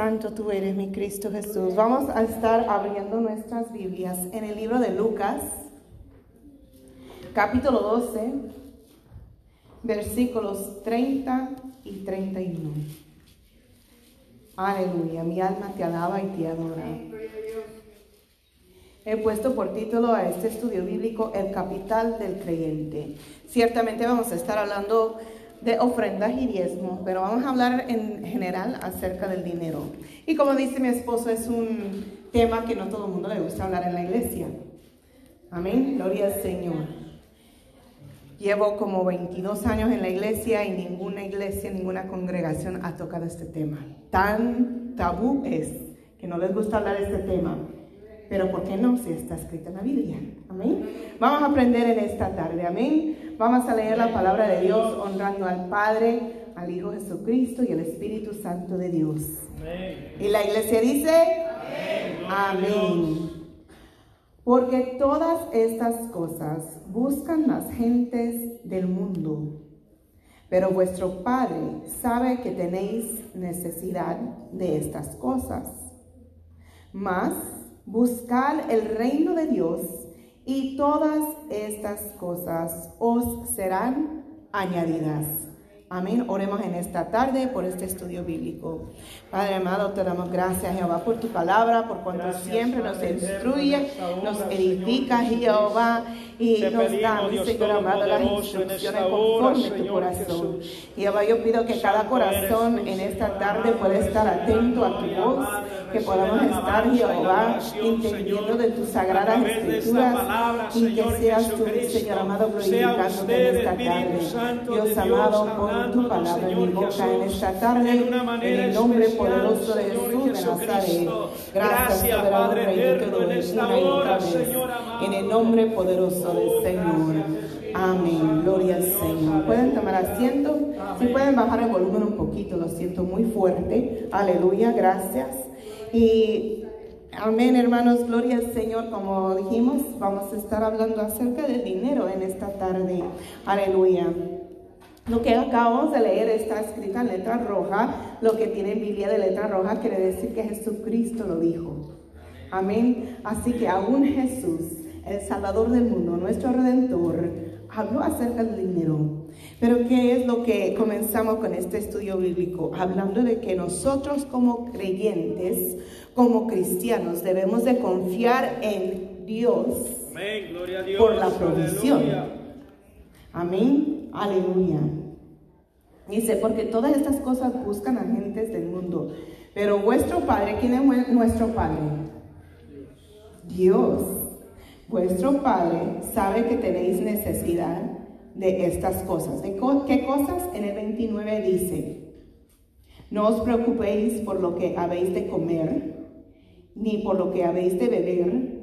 Santo tú eres, mi Cristo Jesús. Vamos a estar abriendo nuestras Biblias en el libro de Lucas, capítulo 12, versículos 30 y 31. Aleluya, mi alma te alaba y te adora. He puesto por título a este estudio bíblico El capital del creyente. Ciertamente vamos a estar hablando de ofrendas y diezmos, pero vamos a hablar en general acerca del dinero. Y como dice mi esposo, es un tema que no todo el mundo le gusta hablar en la iglesia. Amén, gloria al Señor. Llevo como 22 años en la iglesia y ninguna iglesia, ninguna congregación ha tocado este tema. Tan tabú es que no les gusta hablar de este tema. Pero ¿por qué no? Si está escrito en la Biblia. Amén. Vamos a aprender en esta tarde. Amén. Vamos a leer la palabra de Dios honrando al Padre, al Hijo Jesucristo y al Espíritu Santo de Dios. Amén. Y la iglesia dice, Amén. Porque todas estas cosas buscan las gentes del mundo. Pero vuestro Padre sabe que tenéis necesidad de estas cosas. Mas buscad el reino de Dios y todas estas cosas os serán añadidas. Amén. Oremos en esta tarde por este estudio bíblico. Padre amado, te damos gracias, Jehová, por tu palabra, por cuanto siempre nos instruye, nos edifica, Jehová, y nos da, Señor amado, las instrucciones conforme tu corazón. Jehová, yo pido que cada corazón en esta tarde pueda estar atento a tu voz, que podamos estar, Jehová, entendiendo de tus sagradas escrituras y que seas tú, Señor amado, glorificándote en esta tarde. Dios amado, pon tu palabra en mi boca en esta tarde, en el nombre poderoso de Jesús de Nazaret. Gracias, Rey, te doy una y otra vez, en el nombre poderoso del Señor. Amén, gloria al Señor. Pueden tomar asiento, si pueden bajar el volumen un poquito, lo siento muy fuerte. Aleluya, gracias. Y amén, hermanos, gloria al Señor. Como dijimos, vamos a estar hablando acerca del dinero en esta tarde. Aleluya. Lo que acabamos de leer está escrito en letra roja. Lo que tiene Biblia de letra roja quiere decir que Jesucristo lo dijo. Amén. Así que aún Jesús, el Salvador del mundo, nuestro Redentor, habló acerca del dinero. Pero ¿qué es lo que comenzamos con este estudio bíblico? Hablando de que nosotros como creyentes, como cristianos, debemos de confiar en Dios, por la provisión. Amén. Aleluya. Dice, porque todas estas cosas buscan a gentes del mundo. Pero vuestro Padre, ¿quién es nuestro Padre? Dios. Vuestro Padre sabe que tenéis necesidad de estas cosas. ¿De qué cosas? En el 29 dice, no os preocupéis por lo que habéis de comer, ni por lo que habéis de beber,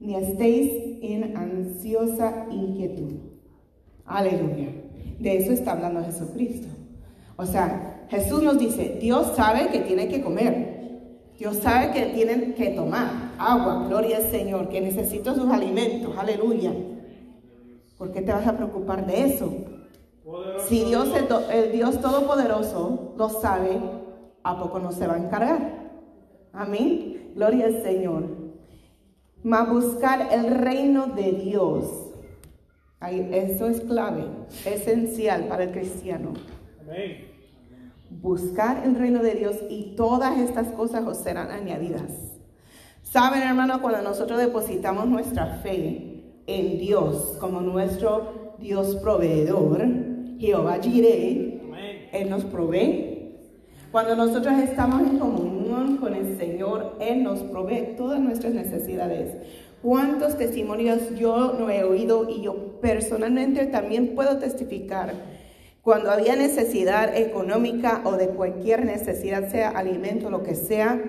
ni estéis en ansiosa inquietud. Aleluya. De eso está hablando Jesucristo. O sea, Jesús nos dice, Dios sabe que tiene que comer. Dios sabe que tienen que tomar agua, gloria al Señor, que necesito sus alimentos, aleluya. ¿Por qué te vas a preocupar de eso? Si Dios, el, Dios Todopoderoso, lo sabe, ¿a poco no se va a encargar? Amén. Gloria al Señor. Mas buscar el reino de Dios. Eso es clave, esencial para el cristiano. Amén. Buscar el reino de Dios y todas estas cosas os serán añadidas. Saben, hermano, cuando nosotros depositamos nuestra fe en Dios como nuestro Dios proveedor, Jehová Jireh, Él nos provee. Cuando nosotros estamos en comunión con el Señor, Él nos provee todas nuestras necesidades. ¿Cuántos testimonios yo no he oído y yo personalmente también puedo testificar? Cuando había necesidad económica o de cualquier necesidad, sea alimento, lo que sea,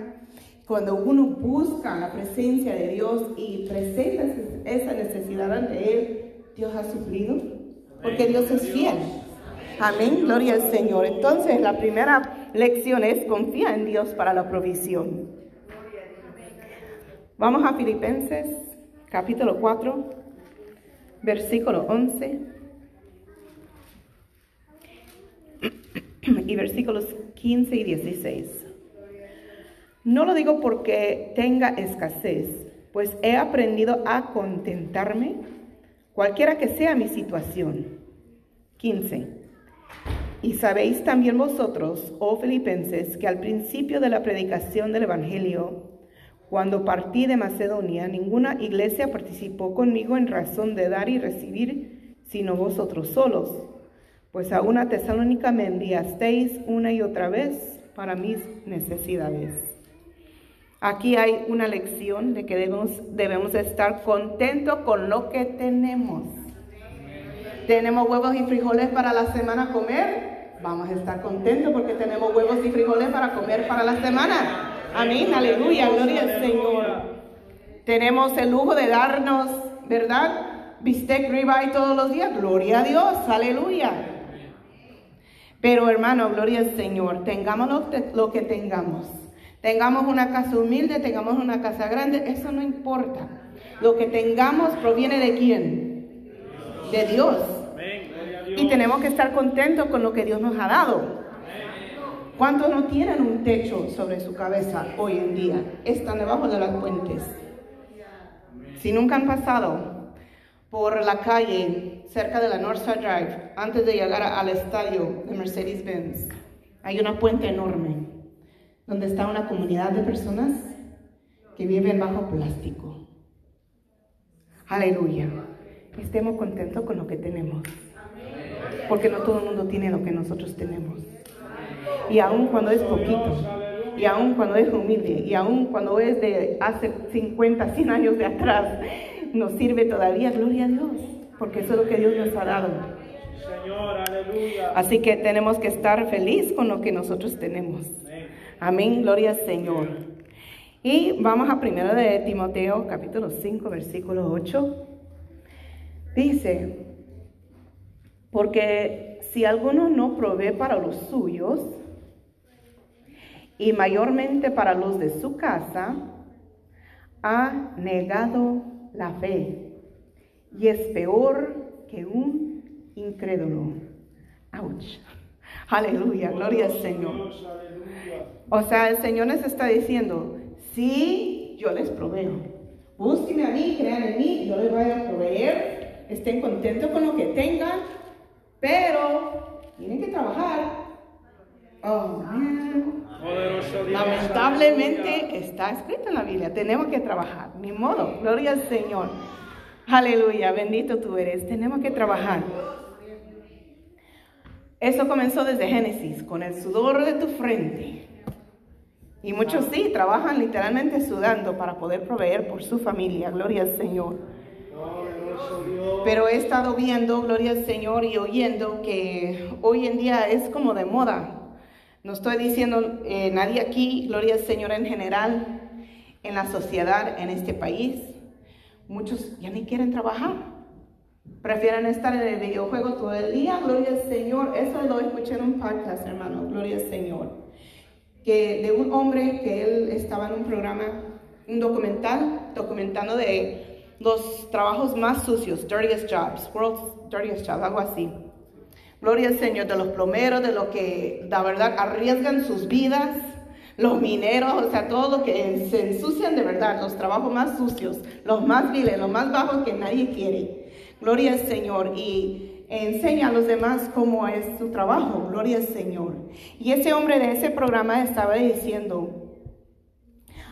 cuando uno busca la presencia de Dios y presenta esa necesidad ante Él, Dios ha suplido, porque Dios es fiel. Amén, gloria al Señor. Entonces, la primera lección es confía en Dios para la provisión. Vamos a Filipenses, capítulo 4, versículo 11 y versículos 15 y 16. No lo digo porque tenga escasez, pues he aprendido a contentarme, cualquiera que sea mi situación. 15. Y sabéis también vosotros, oh filipenses, que al principio de la predicación del Evangelio, cuando partí de Macedonia, ninguna iglesia participó conmigo en razón de dar y recibir, sino vosotros solos, pues a una tesalónica me enviasteis una y otra vez para mis necesidades. Aquí hay una lección de que debemos, debemos estar contentos con lo que tenemos. ¿Tenemos huevos y frijoles para la semana comer? Vamos a estar contentos porque tenemos huevos y frijoles para comer para la semana. Amén, aleluya, gloria al Señor. Tenemos el lujo de darnos, ¿verdad? Bistec ribeye todos los días. Gloria a Dios, aleluya. Pero hermano, gloria al Señor. Tengamos lo que tengamos. Tengamos una casa humilde, tengamos una casa grande, eso no importa. Lo que tengamos proviene de quién? De Dios. Y tenemos que estar contentos con lo que Dios nos ha dado. ¿Cuántos no tienen un techo sobre su cabeza hoy en día? Están debajo de las puentes. Si nunca han pasado por la calle cerca de la Northside Drive, antes de llegar al estadio de Mercedes-Benz, hay una puente enorme donde está una comunidad de personas que viven bajo plástico. Aleluya. Estemos contentos con lo que tenemos. Porque no todo el mundo tiene lo que nosotros tenemos. Y aun cuando es poquito, y aun cuando es humilde, y aun cuando es de hace 50, 100 años de atrás, nos sirve todavía, gloria a Dios, porque eso es lo que Dios nos ha dado. Así que tenemos que estar feliz con lo que nosotros tenemos. Amén, gloria al Señor. Y vamos a primero de Timoteo, capítulo 5, versículo 8. Dice, porque si alguno no provee para los suyos, y mayormente para los de su casa, ha negado la fe y es peor que un incrédulo. Ouch. Aleluya, gloria al Señor. O sea, el Señor les está diciendo, sí, yo les proveo. Búsquenme a mí, crean en mí, yo les voy a proveer. Estén contentos con lo que tengan, pero tienen que trabajar. Oh, Lamentablemente está escrito en la Biblia, tenemos que trabajar, ni modo, gloria al Señor. Aleluya, bendito tú eres, tenemos que trabajar. Eso comenzó desde Génesis, con el sudor de tu frente. Y muchos sí, trabajan literalmente sudando para poder proveer por su familia, gloria al Señor. Pero he estado viendo, gloria al Señor, y oyendo que hoy en día es como de moda no estoy diciendo eh, nadie aquí, gloria al Señor en general, en la sociedad, en este país. Muchos ya ni quieren trabajar. Prefieren estar en el videojuego todo el día, gloria al Señor. Eso lo escuché en un podcast, hermano, gloria al Señor. Que de un hombre que él estaba en un programa, un documental, documentando de los trabajos más sucios, dirtiest jobs, world's dirtiest jobs, algo así. Gloria al Señor, de los plomeros, de los que la verdad arriesgan sus vidas, los mineros, o sea, todo lo que se ensucian de verdad, los trabajos más sucios, los más viles, los más bajos que nadie quiere. Gloria al Señor y enseña a los demás cómo es su trabajo. Gloria al Señor. Y ese hombre de ese programa estaba diciendo,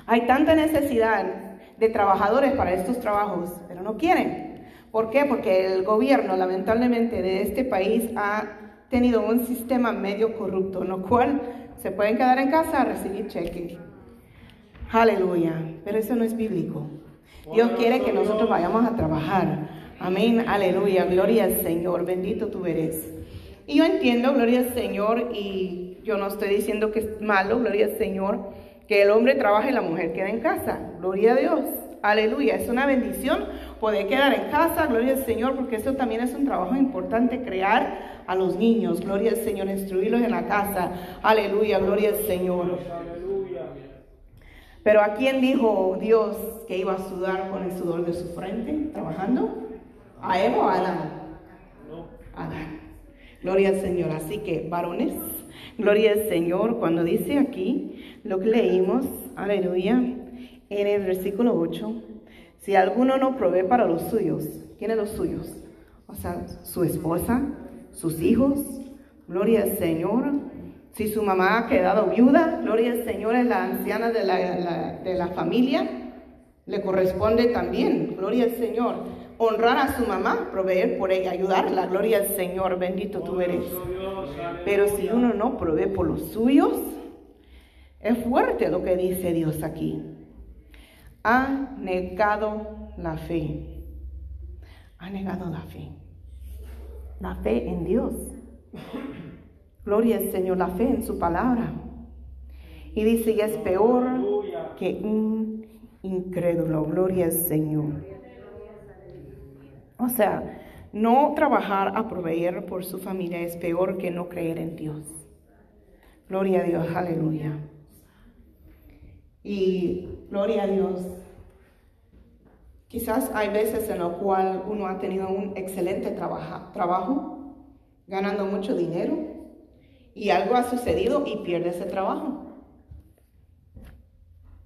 hay tanta necesidad de trabajadores para estos trabajos, pero no quieren. ¿Por qué? Porque el gobierno, lamentablemente, de este país ha tenido un sistema medio corrupto, lo cual se pueden quedar en casa a recibir cheques. Aleluya. Pero eso no es bíblico. Dios quiere que nosotros vayamos a trabajar. Amén. Aleluya. Gloria al Señor. Bendito tú eres. Y yo entiendo, gloria al Señor, y yo no estoy diciendo que es malo, gloria al Señor, que el hombre trabaje y la mujer quede en casa. Gloria a Dios. Aleluya, es una bendición poder quedar en casa, gloria al Señor, porque eso también es un trabajo importante, crear a los niños, gloria al Señor, instruirlos en la casa, aleluya, gloria al Señor. Pero ¿a quién dijo Dios que iba a sudar con el sudor de su frente trabajando? ¿A Eva o a Adán? Adán. Gloria al Señor. Así que, varones, Gloria al Señor. Cuando dice aquí lo que leímos, aleluya, en el versículo 8, si alguno no provee para los suyos, ¿quiénes los suyos? O sea, su esposa, sus hijos, gloria al Señor. Si su mamá ha quedado viuda, gloria al Señor, es la anciana de la, de la familia, le corresponde también, gloria al Señor, honrar a su mamá, proveer por ella, ayudarla, gloria al Señor, bendito tú eres. Pero si uno no provee por los suyos, es fuerte lo que dice Dios aquí. Ha negado la fe. Ha negado la fe. La fe en Dios. Gloria al Señor, la fe en su palabra. Y dice, y es peor que un incrédulo. Gloria al Señor. O sea, no trabajar a proveer por su familia es peor que no creer en Dios. Gloria a Dios, aleluya. Y gloria a Dios. Quizás hay veces en lo cual uno ha tenido un excelente trabajo, ganando mucho dinero, y algo ha sucedido y pierde ese trabajo.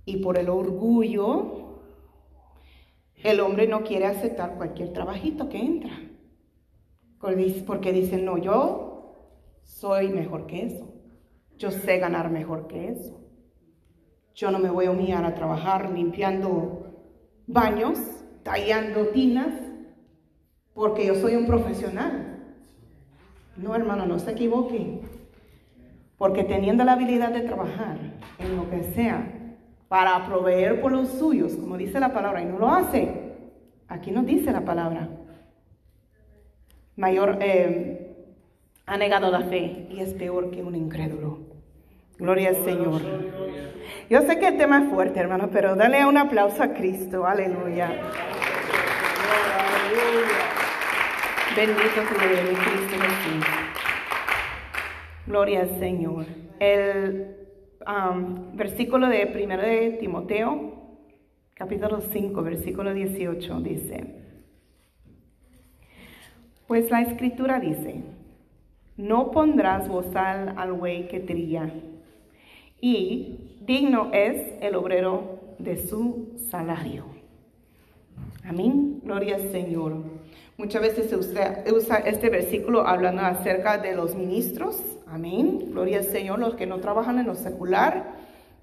Y por el orgullo, el hombre no quiere aceptar cualquier trabajito que entra. Porque dicen, no, yo soy mejor que eso. Yo sé ganar mejor que eso. Yo no me voy a humillar a trabajar limpiando baños, tallando tinas, porque yo soy un profesional. No, hermano, no se equivoque. Porque teniendo la habilidad de trabajar en lo que sea, para proveer por los suyos, como dice la palabra, y no lo hace, aquí no dice la palabra. Mayor eh, ha negado la fe y es peor que un incrédulo. Gloria al Señor. Yo sé que el tema es fuerte, hermano, pero dale un aplauso a Cristo. Aleluya. Bendito tu eres, Cristo Jesús. Gloria al Señor. El um, versículo de 1 de Timoteo, capítulo 5, versículo 18, dice, pues la escritura dice, no pondrás bozal al buey que trilla y digno es el obrero de su salario. Amén. Gloria al Señor. Muchas veces se usa, este versículo hablando acerca de los ministros. Amén. Gloria al Señor, los que no trabajan en lo secular,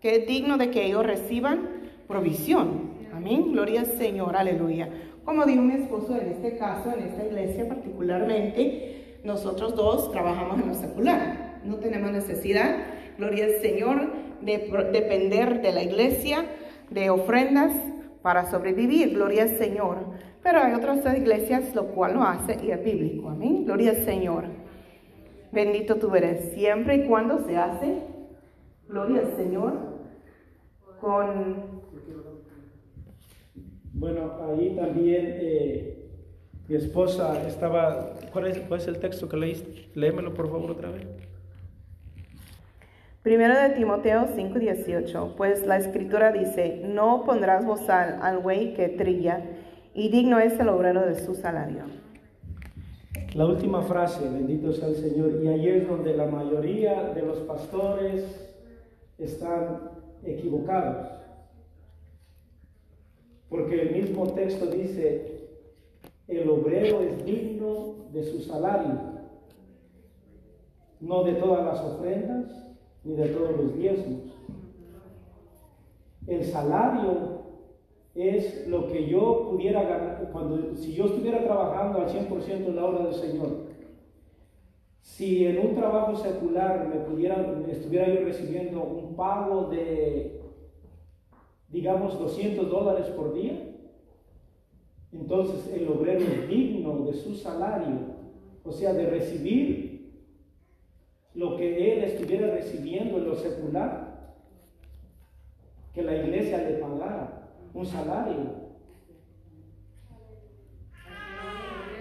que es digno de que ellos reciban provisión. Amén. Gloria al Señor. Aleluya. Como dijo mi esposo en este caso, en esta iglesia particularmente, nosotros dos trabajamos en lo secular. No tenemos necesidad gloria al Señor, de depender de la iglesia, de ofrendas para sobrevivir, gloria al Señor. Pero hay otras iglesias lo cual lo hace y es bíblico, amén, gloria al Señor. Bendito tú eres, siempre y cuando se hace, gloria al Señor, con... Bueno, ahí también eh, mi esposa estaba, ¿cuál es, ¿cuál es el texto que leíste? Léemelo por favor otra vez. Primero de Timoteo 5:18, pues la escritura dice, no pondrás bozal al güey que trilla, y digno es el obrero de su salario. La última frase, bendito sea el Señor, y ahí es donde la mayoría de los pastores están equivocados. Porque el mismo texto dice, el obrero es digno de su salario, no de todas las ofrendas, ni de todos los diezmos. El salario es lo que yo pudiera ganar, cuando, si yo estuviera trabajando al 100% en la obra del Señor, si en un trabajo secular me pudiera, estuviera yo recibiendo un pago de, digamos, 200 dólares por día, entonces el obrero es digno de su salario, o sea, de recibir lo que él estuviera recibiendo en lo secular, que la iglesia le pagara un salario.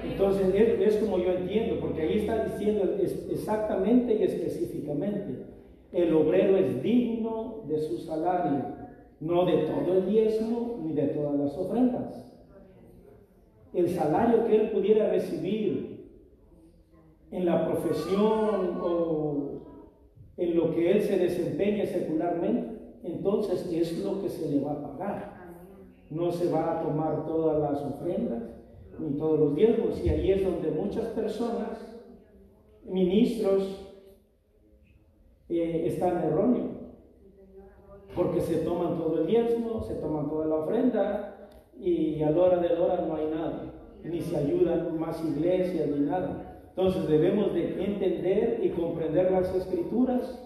Entonces es, como yo entiendo, porque ahí está diciendo exactamente y específicamente, el obrero es digno de su salario, no de todo el diezmo ni de todas las ofrendas. El salario que él pudiera recibir en la profesión o en lo que él se desempeña secularmente, entonces es lo que se le va a pagar. No se va a tomar todas las ofrendas ni todos los diezmos. Y ahí es donde muchas personas, ministros, eh, están erróneos. Porque se toman todo el diezmo, se toman toda la ofrenda y a la hora de la hora no hay nada. Ni se ayudan más iglesias ni nada. Entonces debemos de entender y comprender las escrituras,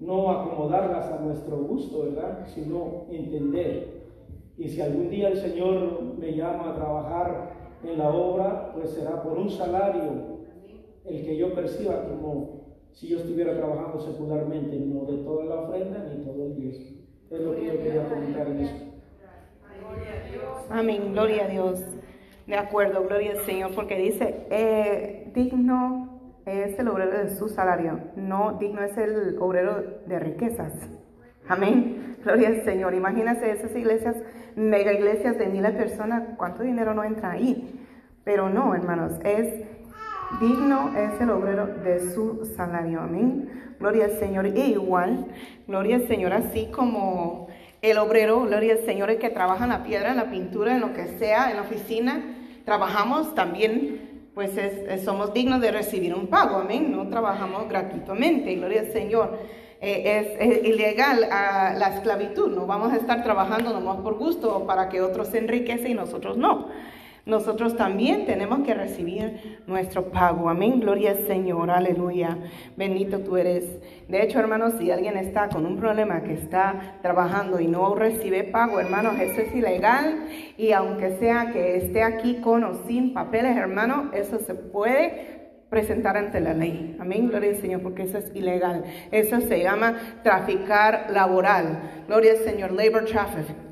no acomodarlas a nuestro gusto, ¿verdad? Sino entender. Y si algún día el Señor me llama a trabajar en la obra, pues será por un salario el que yo perciba como si yo estuviera trabajando secularmente, no de toda la ofrenda ni todo el diezmo. Es lo que yo quería comentar en eso. Amén, gloria a Dios. De acuerdo, gloria al Señor, porque dice, eh, digno es el obrero de su salario, no digno es el obrero de riquezas. Amén, gloria al Señor. Imagínense esas iglesias, mega iglesias de miles de personas, ¿cuánto dinero no entra ahí? Pero no, hermanos, es digno es el obrero de su salario. Amén. Gloria al Señor. E igual, gloria al Señor, así como el obrero, gloria al Señor, el que trabaja en la piedra, en la pintura, en lo que sea, en la oficina, trabajamos también, pues somos dignos de recibir un pago. Amén. No trabajamos gratuitamente. Gloria al Señor. Eh, es, ilegal la esclavitud. No vamos a estar trabajando nomás por gusto para que otros se enriquecen y nosotros no nosotros también tenemos que recibir nuestro pago. Amén, gloria al Señor, aleluya. Bendito tú eres. De hecho, hermanos, si alguien está con un problema que está trabajando y no recibe pago, hermanos, eso es ilegal. Y aunque sea que esté aquí con o sin papeles, hermanos, eso se puede presentar ante la ley. Amén, gloria al Señor, porque eso es ilegal. Eso se llama traficar laboral. Gloria al Señor, labor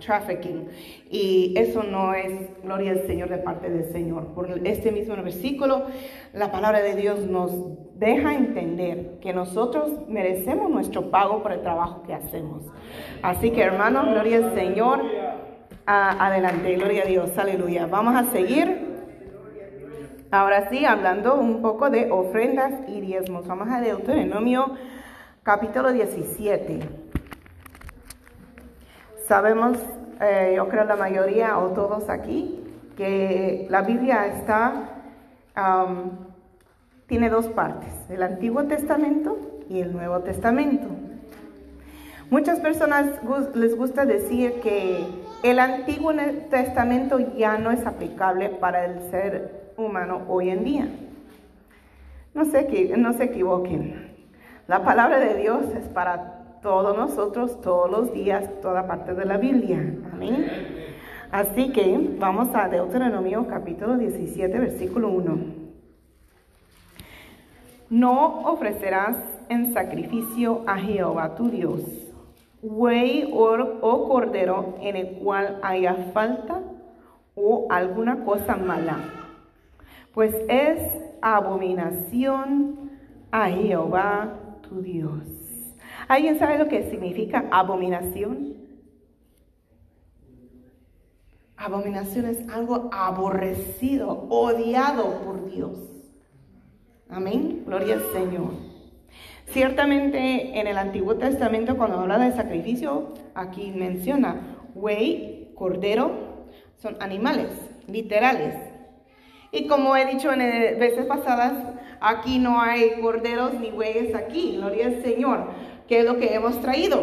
trafficking. Y eso no es gloria al Señor de parte del Señor. Por este mismo versículo, la palabra de Dios nos deja entender que nosotros merecemos nuestro pago por el trabajo que hacemos. Así que hermanos, gloria al Señor. adelante, gloria a Dios, aleluya. Vamos a seguir. Ahora sí, hablando un poco de ofrendas y diezmos. Vamos a Deuteronomio capítulo 17. Sabemos, eh, yo creo la mayoría o todos aquí, que la Biblia está, tiene dos partes, el Antiguo Testamento y el Nuevo Testamento. Muchas personas les gusta decir que el Antiguo Testamento ya no es aplicable para el ser humano hoy en día. No se, no se equivoquen. La palabra de Dios es para todos nosotros, todos los días, toda parte de la Biblia. Amén. Así que vamos a Deuteronomio capítulo 17, versículo 1. No ofrecerás en sacrificio a Jehová tu Dios, buey o cordero en el cual haya falta o alguna cosa mala pues es abominación a Jehová tu Dios. ¿Alguien sabe lo que significa abominación? Abominación es algo aborrecido, odiado por Dios. Amén. Gloria al Señor. Ciertamente en el Antiguo Testamento cuando habla de sacrificio, aquí menciona buey, cordero, son animales literales y como he dicho en eh, veces pasadas, aquí no hay corderos ni bueyes aquí, gloria al Señor. ¿Qué es lo que hemos traído?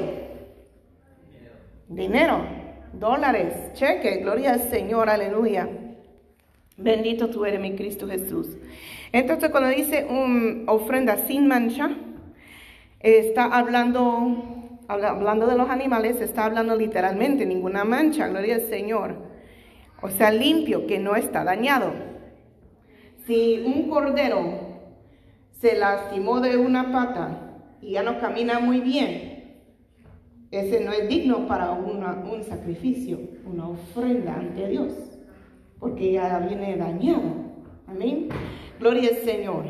Dinero, dólares, cheque, gloria al Señor, aleluya. Bendito tú eres mi Cristo Jesús. Entonces cuando dice un ofrenda sin mancha, está hablando, hablando de los animales, está hablando literalmente, ninguna mancha, gloria al Señor. O sea, limpio, que no está dañado. Si un cordero se lastimó de una pata y ya no camina muy bien, ese no es digno para un sacrificio, una ofrenda ante Dios, porque ya viene dañado. Amén. Gloria al Señor.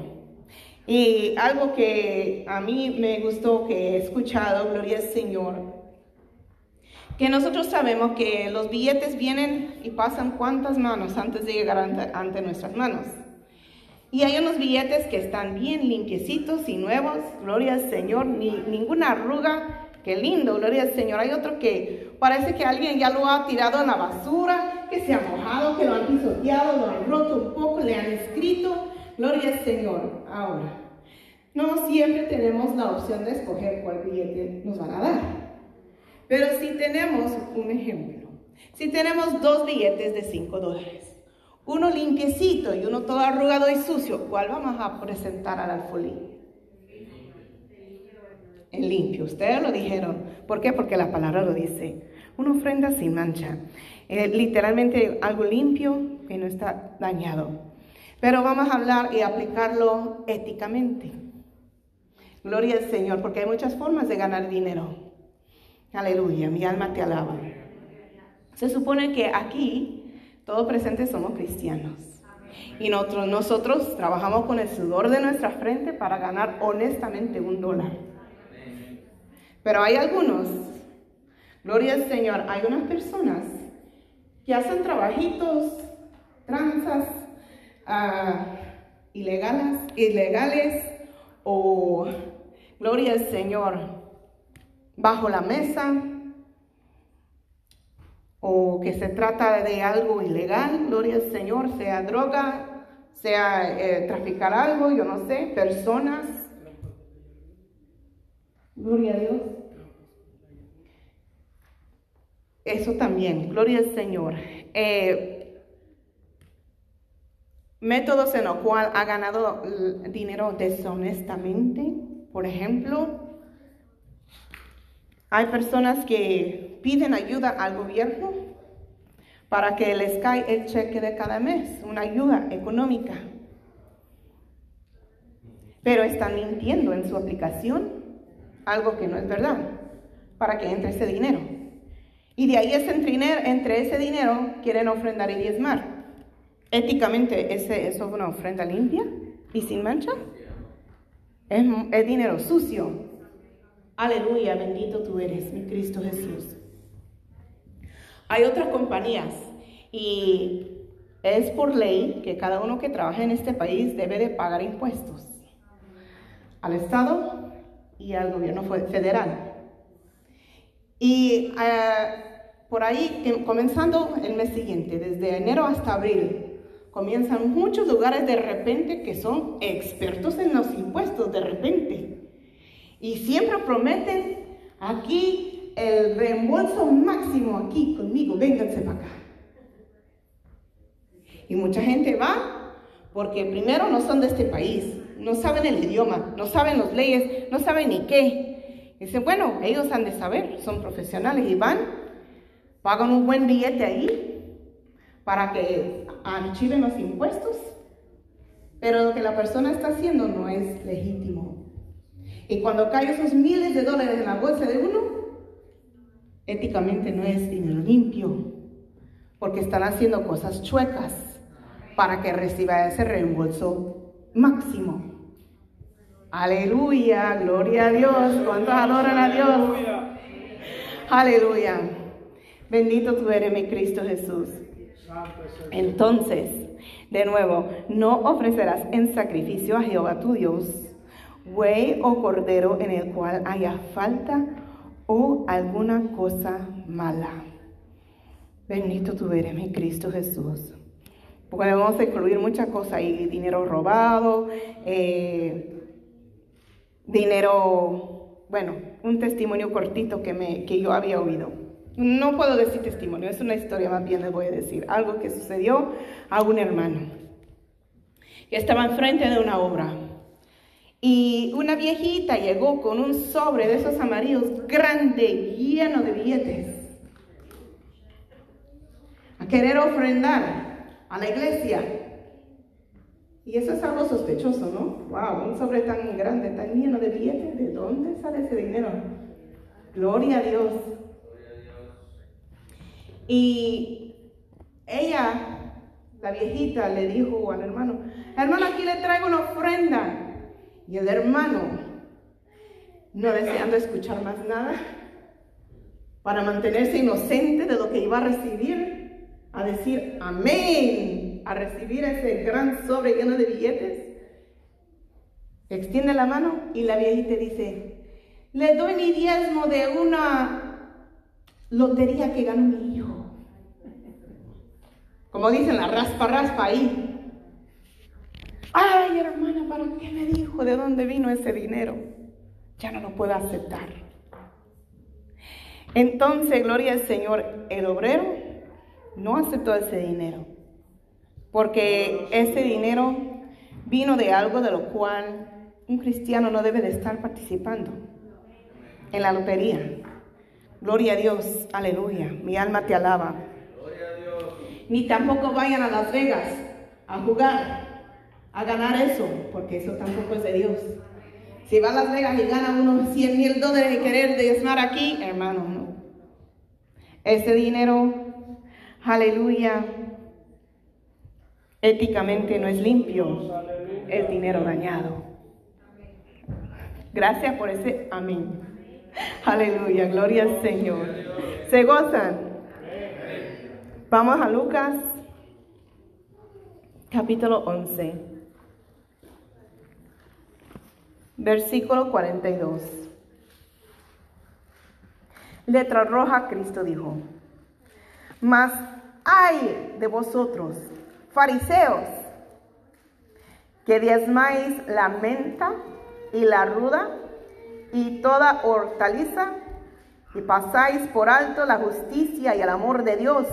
Y algo que a mí me gustó, que he escuchado, gloria al Señor, que nosotros sabemos que los billetes vienen y pasan cuántas manos antes de llegar ante nuestras manos. Y hay unos billetes que están bien limpiecitos y nuevos, gloria al Señor, ni ninguna arruga, qué lindo, gloria al Señor. Hay otro que parece que alguien ya lo ha tirado en la basura, que se ha mojado, que lo han pisoteado, lo han roto un poco, le han escrito, gloria al Señor. Ahora, no siempre tenemos la opción de escoger cuál billete nos van a dar. Pero si tenemos un ejemplo, si tenemos dos billetes de 5 dólares, uno limpiecito y uno todo arrugado y sucio, ¿cuál vamos a presentar al alfolí? El limpio, ustedes lo dijeron. ¿Por qué? Porque la palabra lo dice. Una ofrenda sin mancha. Eh, literalmente algo limpio que no está dañado. Pero vamos a hablar y aplicarlo éticamente. Gloria al Señor, porque hay muchas formas de ganar dinero. Aleluya, mi alma te alaba. Se supone que aquí, todos presentes somos cristianos. Y nosotros, nosotros trabajamos con el sudor de nuestra frente para ganar honestamente un dólar. Pero hay algunos, gloria al Señor, hay unas personas que hacen trabajitos, tranzas uh, ilegales, ilegales o, gloria al Señor, bajo la mesa o que se trata de algo ilegal, gloria al Señor, sea droga, sea eh, traficar algo, yo no sé, personas. Gloria a Dios. Eso también, gloria al Señor. Eh, métodos en los cuales ha ganado dinero deshonestamente, por ejemplo, hay personas que piden ayuda al gobierno para que les caiga el cheque de cada mes, una ayuda económica. Pero están mintiendo en su aplicación, algo que no es verdad, para que entre ese dinero. Y de ahí entre ese dinero quieren ofrendar y diezmar. Éticamente, ¿ese, ¿eso es una ofrenda limpia y sin mancha? Es, es dinero sucio. Aleluya, bendito tú eres, mi Cristo Jesús. Hay otras compañías y es por ley que cada uno que trabaja en este país debe de pagar impuestos al Estado y al gobierno federal. Y eh, por ahí, comenzando el mes siguiente, desde enero hasta abril, comienzan muchos lugares de repente que son expertos en los impuestos, de repente. Y siempre prometen aquí el reembolso máximo, aquí conmigo, vénganse para acá. Y mucha gente va porque primero no son de este país, no saben el idioma, no saben las leyes, no saben ni qué. Y dicen, bueno, ellos han de saber, son profesionales y van pagan un buen billete ahí para que archiven los impuestos, pero lo que la persona está haciendo no es legítimo. Y cuando caen esos miles de dólares en la bolsa de uno, éticamente no es dinero limpio, porque están haciendo cosas chuecas para que reciba ese reembolso máximo. Aleluya, gloria a Dios. ¿Cuántos adoran a Dios? Aleluya. Bendito tú eres mi Cristo Jesús. Entonces, de nuevo, no ofrecerás en sacrificio a Jehová tu Dios buey o cordero en el cual haya falta o alguna cosa mala. Bendito tú eres mi Cristo Jesús. Podemos incluir muchas cosas ahí, dinero robado, eh, dinero, bueno, un testimonio cortito que, me, que yo había oído. No puedo decir testimonio, es una historia más bien les voy a decir. Algo que sucedió a un hermano. Que estaba enfrente de una obra. Y una viejita llegó con un sobre de esos amarillos grande, lleno de billetes. A querer ofrendar a la iglesia. Y eso es algo sospechoso, ¿no? Wow, un sobre tan grande, tan lleno de billetes. ¿De dónde sale ese dinero? Gloria a Dios. Y ella, la viejita, le dijo al hermano, hermano, aquí le traigo una ofrenda. Y el hermano, no deseando escuchar más nada, para mantenerse inocente de lo que iba a recibir, a decir amén. a recibir ese gran sobre lleno de billetes, extiende la mano y la viejita dice, le doy mi diezmo de una lotería que ganó mi hijo. Como dicen, la raspa, raspa ahí. Ay, hermana, ¿para qué me dijo de dónde vino ese dinero? Ya no lo puedo aceptar. Entonces, gloria al Señor, el obrero no aceptó ese dinero, porque ese dinero vino de algo de lo cual un cristiano no debe de estar participando, en la lotería. Gloria a Dios, aleluya, mi alma te alaba. Ni tampoco vayan a Las Vegas a jugar, a ganar eso, porque eso tampoco es de Dios. Si va a Las Vegas y gana unos 100 mil dólares y querer diezmar aquí, hermano, no. Ese dinero, aleluya, éticamente no es limpio, es dinero dañado. Gracias por ese amén. Aleluya, gloria al Señor. ¿Se gozan? Vamos a Lucas, capítulo 11, versículo 42. Letra roja, Cristo dijo, mas hay de vosotros, fariseos, que diezmáis la menta y la ruda y toda hortaliza y pasáis por alto la justicia y el amor de Dios.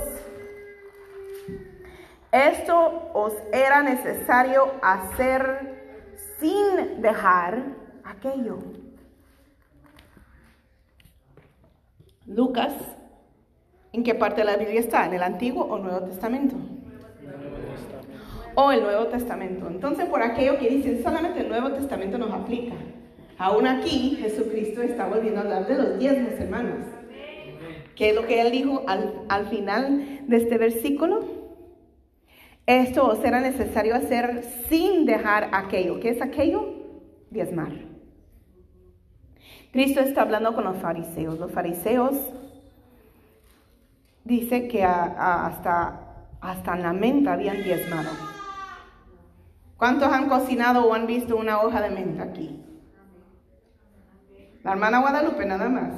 Esto os era necesario hacer sin dejar aquello. Lucas, ¿en qué parte de la Biblia está? ¿En el Antiguo o Nuevo Testamento? O el Nuevo Testamento. Entonces, por aquello que dicen, solamente el Nuevo Testamento nos aplica. Aún aquí, Jesucristo está volviendo a hablar de los diezmos, hermanos. ¿Qué es lo que él dijo al, al final de este versículo? Esto os era necesario hacer sin dejar aquello. ¿Qué es aquello? Diezmar. Cristo está hablando con los fariseos. Los fariseos dice que hasta, hasta en la menta habían diezmado. ¿Cuántos han cocinado o han visto una hoja de menta aquí? La hermana Guadalupe nada más.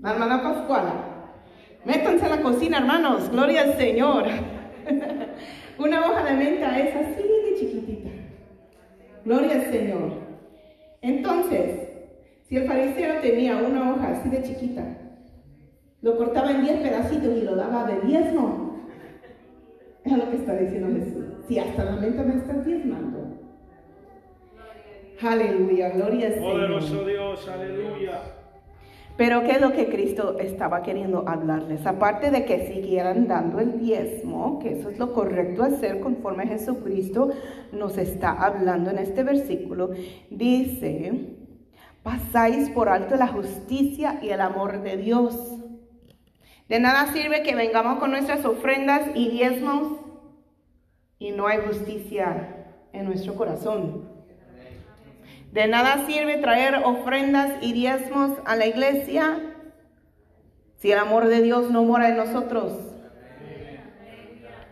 La hermana Pascuala. Métanse a la cocina, hermanos. Gloria al Señor. una hoja de menta es así de chiquitita. Gloria al Señor. Entonces, si el fariseo tenía una hoja así de chiquita, lo cortaba en diez pedacitos y lo daba de diezmo. Es lo que está diciendo Jesús. Si hasta la menta me estás diezmando. Aleluya, gloria al Señor. Poderoso Dios, aleluya. Pero ¿qué es lo que Cristo estaba queriendo hablarles? Aparte de que siguieran dando el diezmo, que eso es lo correcto hacer conforme Jesucristo nos está hablando en este versículo, dice, pasáis por alto la justicia y el amor de Dios. De nada sirve que vengamos con nuestras ofrendas y diezmos y no hay justicia en nuestro corazón. De nada sirve traer ofrendas y diezmos a la iglesia si el amor de Dios no mora en nosotros.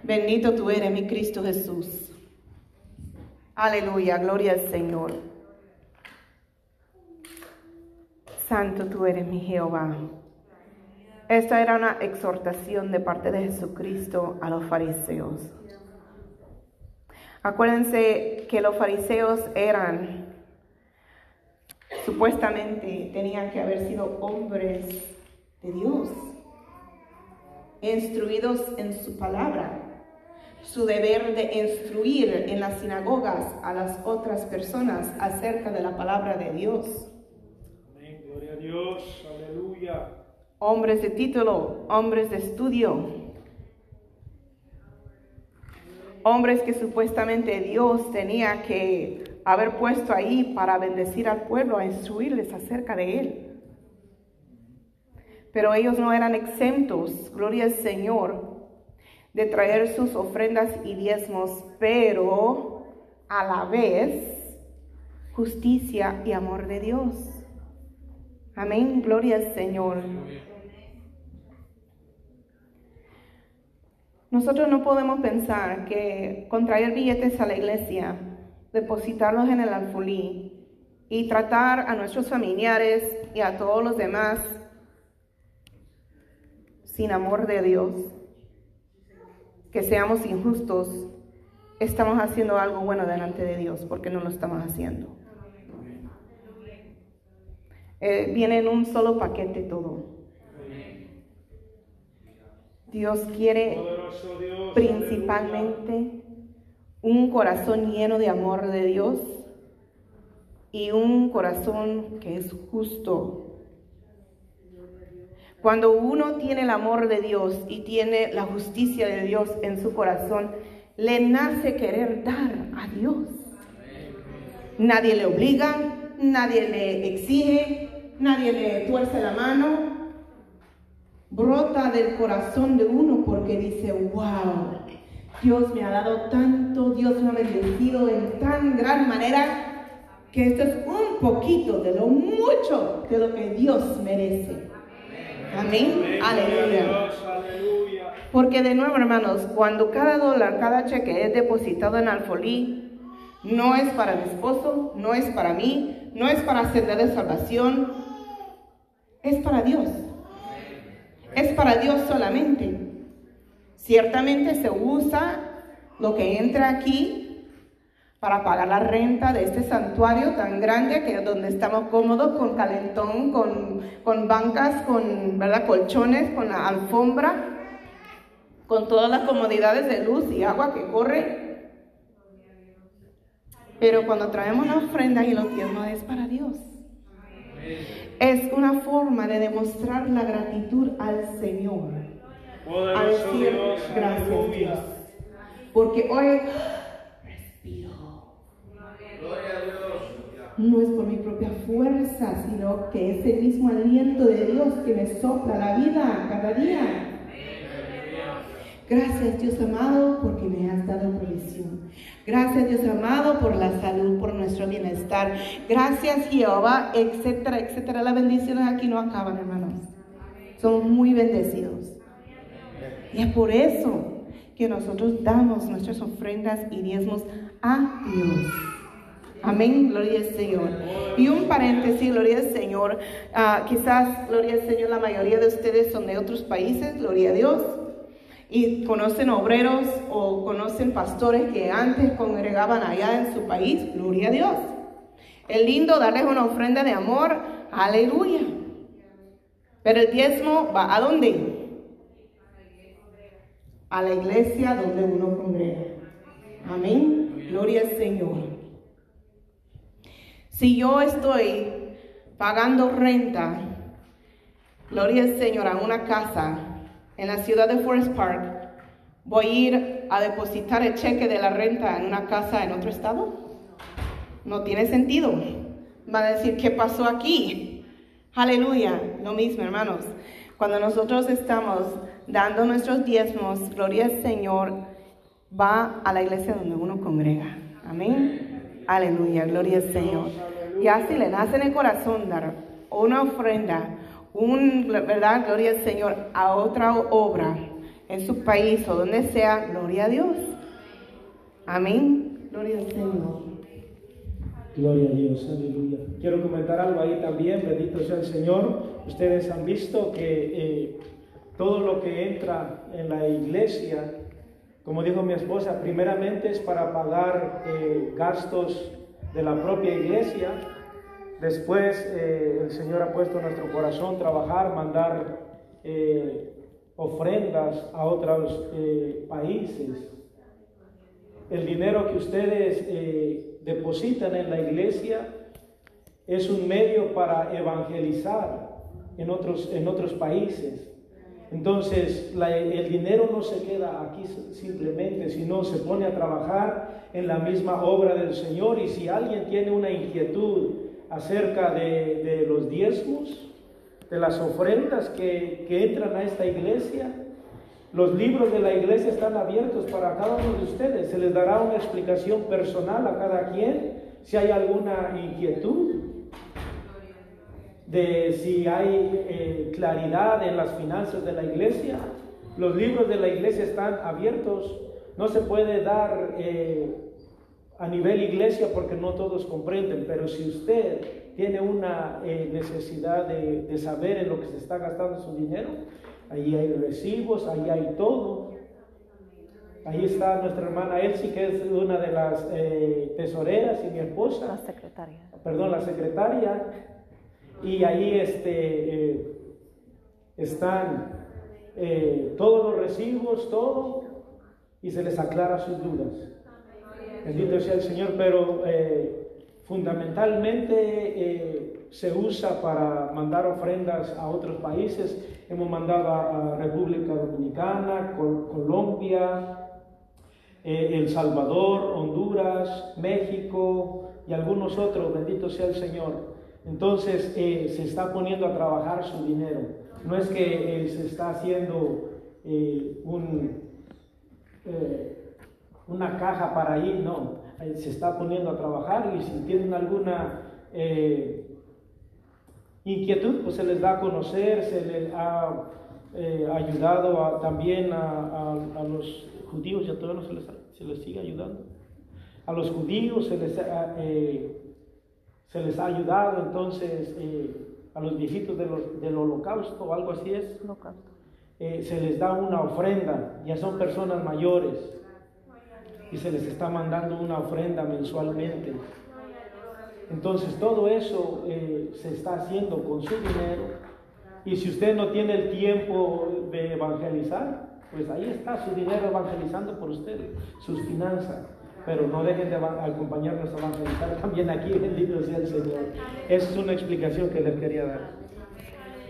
Bendito tú eres, mi Cristo Jesús. Aleluya, gloria al Señor. Santo tú eres, mi Jehová. Esta era una exhortación de parte de Jesucristo a los fariseos. Acuérdense que los fariseos eran, supuestamente tenían que haber sido hombres de Dios, instruidos en su palabra, su deber de instruir en las sinagogas a las otras personas acerca de la palabra de Dios. Amén, gloria a Dios, aleluya. Hombres de título, hombres de estudio, hombres que supuestamente Dios tenía que haber puesto ahí para bendecir al pueblo, a instruirles acerca de Él. Pero ellos no eran exentos, gloria al Señor, de traer sus ofrendas y diezmos, pero a la vez justicia y amor de Dios. Amén, gloria al Señor. Nosotros no podemos pensar que con traer billetes a la iglesia, depositarlos en el alfolí y tratar a nuestros familiares y a todos los demás sin amor de Dios, que seamos injustos, estamos haciendo algo bueno delante de Dios, porque no lo estamos haciendo. Eh, viene en un solo paquete todo. Dios quiere principalmente un corazón lleno de amor de Dios y un corazón que es justo. Cuando uno tiene el amor de Dios y tiene la justicia de Dios en su corazón, le nace querer dar a Dios. Nadie le obliga, nadie le exige, nadie le tuerce la mano. Brota del corazón de uno porque dice, wow, Dios me ha dado tanto, Dios me ha bendecido en tan gran manera que esto es un poquito de lo mucho de lo que Dios merece. Amén. Aleluya. Porque de nuevo, hermanos, cuando cada dólar, cada cheque es depositado en alfolí, no es para mi esposo, no es para mí, no es para hacer de salvación, es para Dios. Es para Dios solamente. Ciertamente se usa lo que entra aquí para pagar la renta de este santuario tan grande que donde estamos cómodos con calentón, con, con bancas, con ¿verdad? colchones, con la alfombra, con todas las comodidades de luz y agua que corre. Pero cuando traemos las ofrendas y los diezmos es para Dios. Es una forma de demostrar la gratitud al Señor a decir gracias Dios. Porque hoy respiro. No es por mi propia fuerza, sino que es el mismo aliento de Dios que me sopla la vida cada día. Gracias Dios amado porque me has dado provisión. Gracias Dios amado por la salud, por nuestro bienestar. Gracias Jehová, etcétera, etcétera. Las bendiciones aquí no acaban, hermanos. Somos muy bendecidos. Y es por eso que nosotros damos nuestras ofrendas y diezmos a Dios. Amén, gloria al Señor. Y un paréntesis, gloria al Señor. Ah, quizás, gloria al Señor, la mayoría de ustedes son de otros países, gloria a Dios. Y conocen obreros o conocen pastores que antes congregaban allá en su país, gloria a Dios. Es lindo darles una ofrenda de amor, aleluya. Pero el diezmo va a dónde? A la iglesia donde uno congrega. Amén. Gloria al Señor. Si yo estoy pagando renta, gloria al Señor, a una casa en la ciudad de Forest Park, ¿voy a ir a depositar el cheque de la renta en una casa en otro estado? No tiene sentido. Va a decir, ¿qué pasó aquí? Aleluya. Lo mismo, hermanos. Cuando nosotros estamos dando nuestros diezmos, gloria al Señor, va a la iglesia donde uno congrega. Amén. Aleluya, gloria al Señor. Y así le nace en el corazón dar una ofrenda, un, ¿verdad? Gloria al Señor, a otra obra en su país o donde sea, gloria a Dios. Amén. Gloria al Señor. Gloria a Dios, aleluya. Quiero comentar algo ahí también, bendito sea el Señor. Ustedes han visto que eh, todo lo que entra en la iglesia, como dijo mi esposa, primeramente es para pagar eh, gastos de la propia iglesia. Después eh, el Señor ha puesto nuestro corazón trabajar, mandar ofrendas a otros países. El dinero que ustedes depositan en la iglesia es un medio para evangelizar en otros países. Entonces, el dinero no se queda aquí simplemente, sino se pone a trabajar en la misma obra del Señor. Y si alguien tiene una inquietud acerca de, los diezmos, de las ofrendas que, entran a esta iglesia, los libros de la iglesia están abiertos para cada uno de ustedes. Se les dará una explicación personal a cada quien si hay alguna inquietud de si hay eh, claridad en las finanzas de la iglesia. los libros de la iglesia están abiertos. No se puede dar eh, a nivel iglesia porque no todos comprenden, pero si usted tiene una eh, necesidad de, de saber en lo que se está gastando su dinero, ahí hay recibos, ahí hay todo. Ahí está nuestra hermana Elsie, que es una de las eh, tesoreras y mi esposa. La secretaria. Perdón, la secretaria. Y ahí este, eh, están eh, todos los recibos, todo, y se les aclara sus dudas. Bendito sea el Señor, pero fundamentalmente se usa para mandar ofrendas a otros países. Hemos mandado a, República Dominicana, Col- Colombia, eh, El Salvador, Honduras, México y algunos otros, bendito sea el Señor. Entonces eh, se está poniendo a trabajar su dinero. No es que eh, se está haciendo eh, un, una caja para ir, no. Se está poniendo a trabajar y si tienen alguna inquietud, pues se les da a conocer, se les ha ayudado a- también a, los judíos y a todos se les, se les sigue ayudando. A los judíos se les, ha, se les ha ayudado, entonces eh, a los viejitos de los- del holocausto o algo así es, eh, se les da una ofrenda, ya son personas mayores y se les está mandando una ofrenda mensualmente. Entonces todo eso eh, se está haciendo con su dinero y si usted no tiene el tiempo de evangelizar, pues ahí está su dinero evangelizando por usted, sus finanzas. Pero no dejen de acompañarnos a evangelizar también aquí, bendito sea el Señor. Esa es una explicación que les quería dar.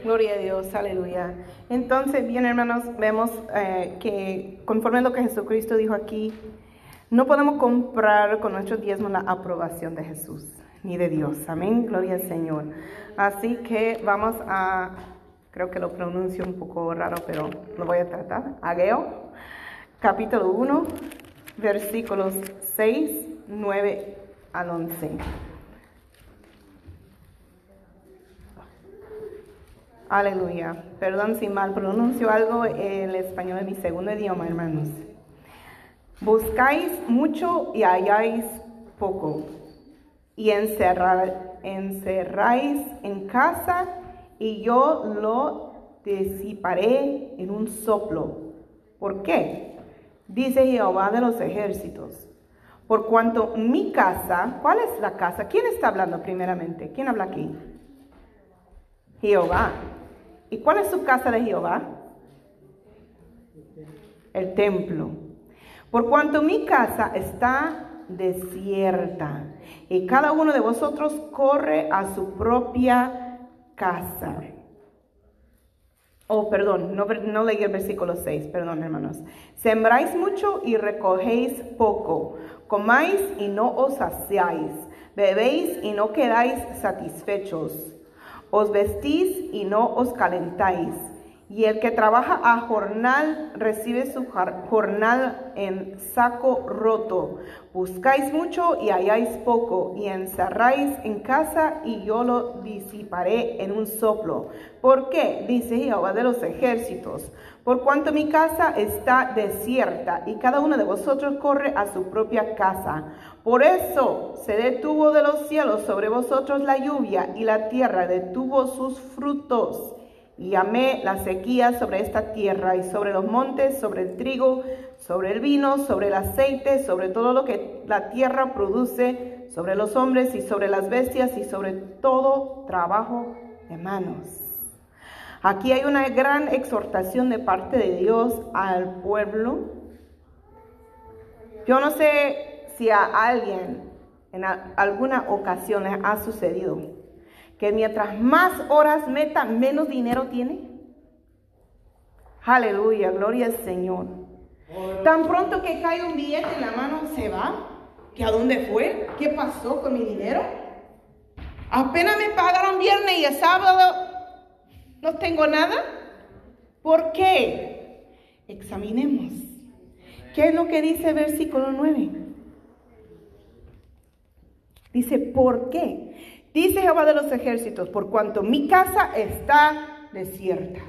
Gloria a Dios, aleluya. Entonces, bien hermanos, vemos eh, que conforme a lo que Jesucristo dijo aquí, no podemos comprar con nuestros diezmos la aprobación de Jesús ni de Dios. Amén, gloria al Señor. Así que vamos a, creo que lo pronuncio un poco raro, pero lo voy a tratar. Ageo, capítulo 1, versículos 6, 9 al 11. Aleluya. Perdón si mal pronuncio algo, el español es mi segundo idioma, hermanos. Buscáis mucho y halláis poco, y encerráis en casa, y yo lo disiparé en un soplo. ¿Por qué? Dice Jehová de los ejércitos. Por cuanto mi casa, ¿cuál es la casa? ¿Quién está hablando primeramente? ¿Quién habla aquí? Jehová. ¿Y cuál es su casa de Jehová? El templo. Por cuanto mi casa está desierta y cada uno de vosotros corre a su propia casa. Oh, perdón, no, leí el versículo 6, perdón hermanos. Sembráis mucho y recogéis poco. Comáis y no os saciáis. Bebéis y no quedáis satisfechos. Os vestís y no os calentáis. Y el que trabaja a jornal recibe su jornal en saco roto. Buscáis mucho y halláis poco, y encerráis en casa y yo lo disiparé en un soplo. ¿Por qué? Dice Jehová de los ejércitos. Por cuanto mi casa está desierta y cada uno de vosotros corre a su propia casa. Por eso se detuvo de los cielos sobre vosotros la lluvia y la tierra detuvo sus frutos. Y llamé la sequía sobre esta tierra y sobre los montes, sobre el trigo, sobre el vino, sobre el aceite, sobre todo lo que la tierra produce, sobre los hombres y sobre las bestias y sobre todo trabajo de manos. Aquí hay una gran exhortación de parte de Dios al pueblo. Yo no sé si a alguien en alguna ocasión le ha sucedido que mientras más horas meta, menos dinero tiene. Aleluya, gloria al Señor. Tan pronto que cae un billete en la mano, se va. ¿Que a dónde fue? ¿Qué pasó con mi dinero? Apenas me pagaron viernes y el sábado no tengo nada. ¿Por qué? Examinemos. ¿Qué es lo que dice el versículo 9? Dice, ¿por qué? Dice Jehová de los ejércitos, por cuanto mi casa está desierta.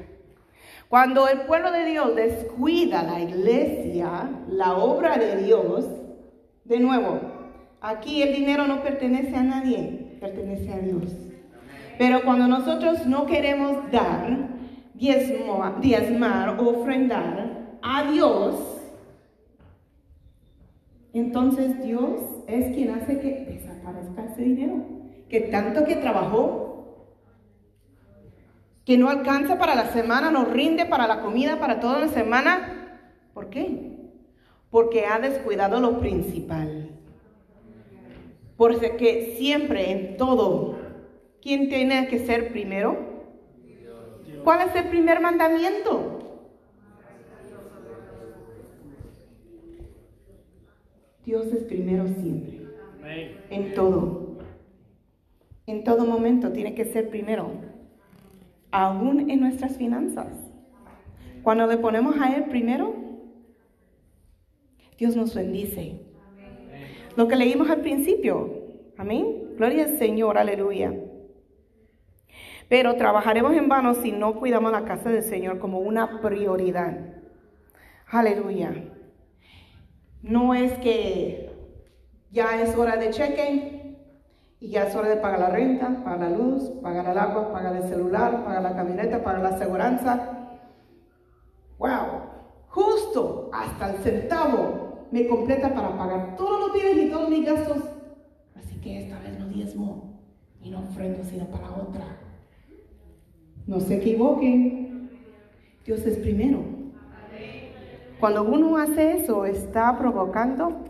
Cuando el pueblo de Dios descuida la iglesia, la obra de Dios, de nuevo, aquí el dinero no pertenece a nadie, pertenece a Dios. Pero cuando nosotros no queremos dar, diezmar, ofrendar a Dios, entonces Dios es quien hace que desaparezca ese dinero, que tanto que trabajó que no alcanza para la semana, no rinde para la comida, para toda la semana. ¿Por qué? Porque ha descuidado lo principal. Porque siempre en todo, ¿quién tiene que ser primero? ¿Cuál es el primer mandamiento? Dios es primero siempre. En todo. En todo momento tiene que ser primero aún en nuestras finanzas. Cuando le ponemos a Él primero, Dios nos bendice. Lo que leímos al principio, amén. Gloria al Señor, aleluya. Pero trabajaremos en vano si no cuidamos la casa del Señor como una prioridad. Aleluya. No es que ya es hora de cheque, y ya es hora de pagar la renta, pagar la luz, pagar el agua, pagar el celular, pagar la camioneta, pagar la aseguranza. ¡Wow! Justo hasta el centavo me completa para pagar todos los bienes y todos mis gastos. Así que esta vez no diezmo y no ofrendo sino para otra. No se equivoquen. Dios es primero. Cuando uno hace eso, está provocando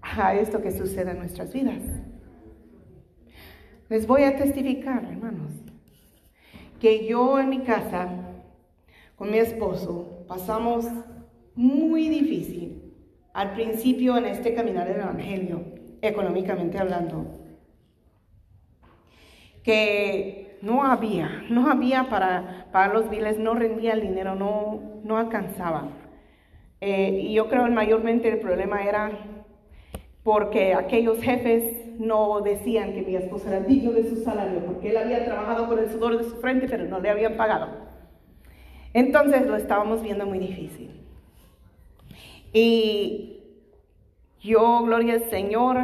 a esto que sucede en nuestras vidas. Les voy a testificar, hermanos, que yo en mi casa, con mi esposo, pasamos muy difícil al principio en este caminar del Evangelio, económicamente hablando. Que no había, no había para pagar los biles, no rendía el dinero, no, no alcanzaba. Eh, y yo creo que mayormente el problema era porque aquellos jefes no decían que mi esposo era digno de su salario, porque él había trabajado con el sudor de su frente, pero no le habían pagado. Entonces lo estábamos viendo muy difícil. Y yo, gloria al Señor,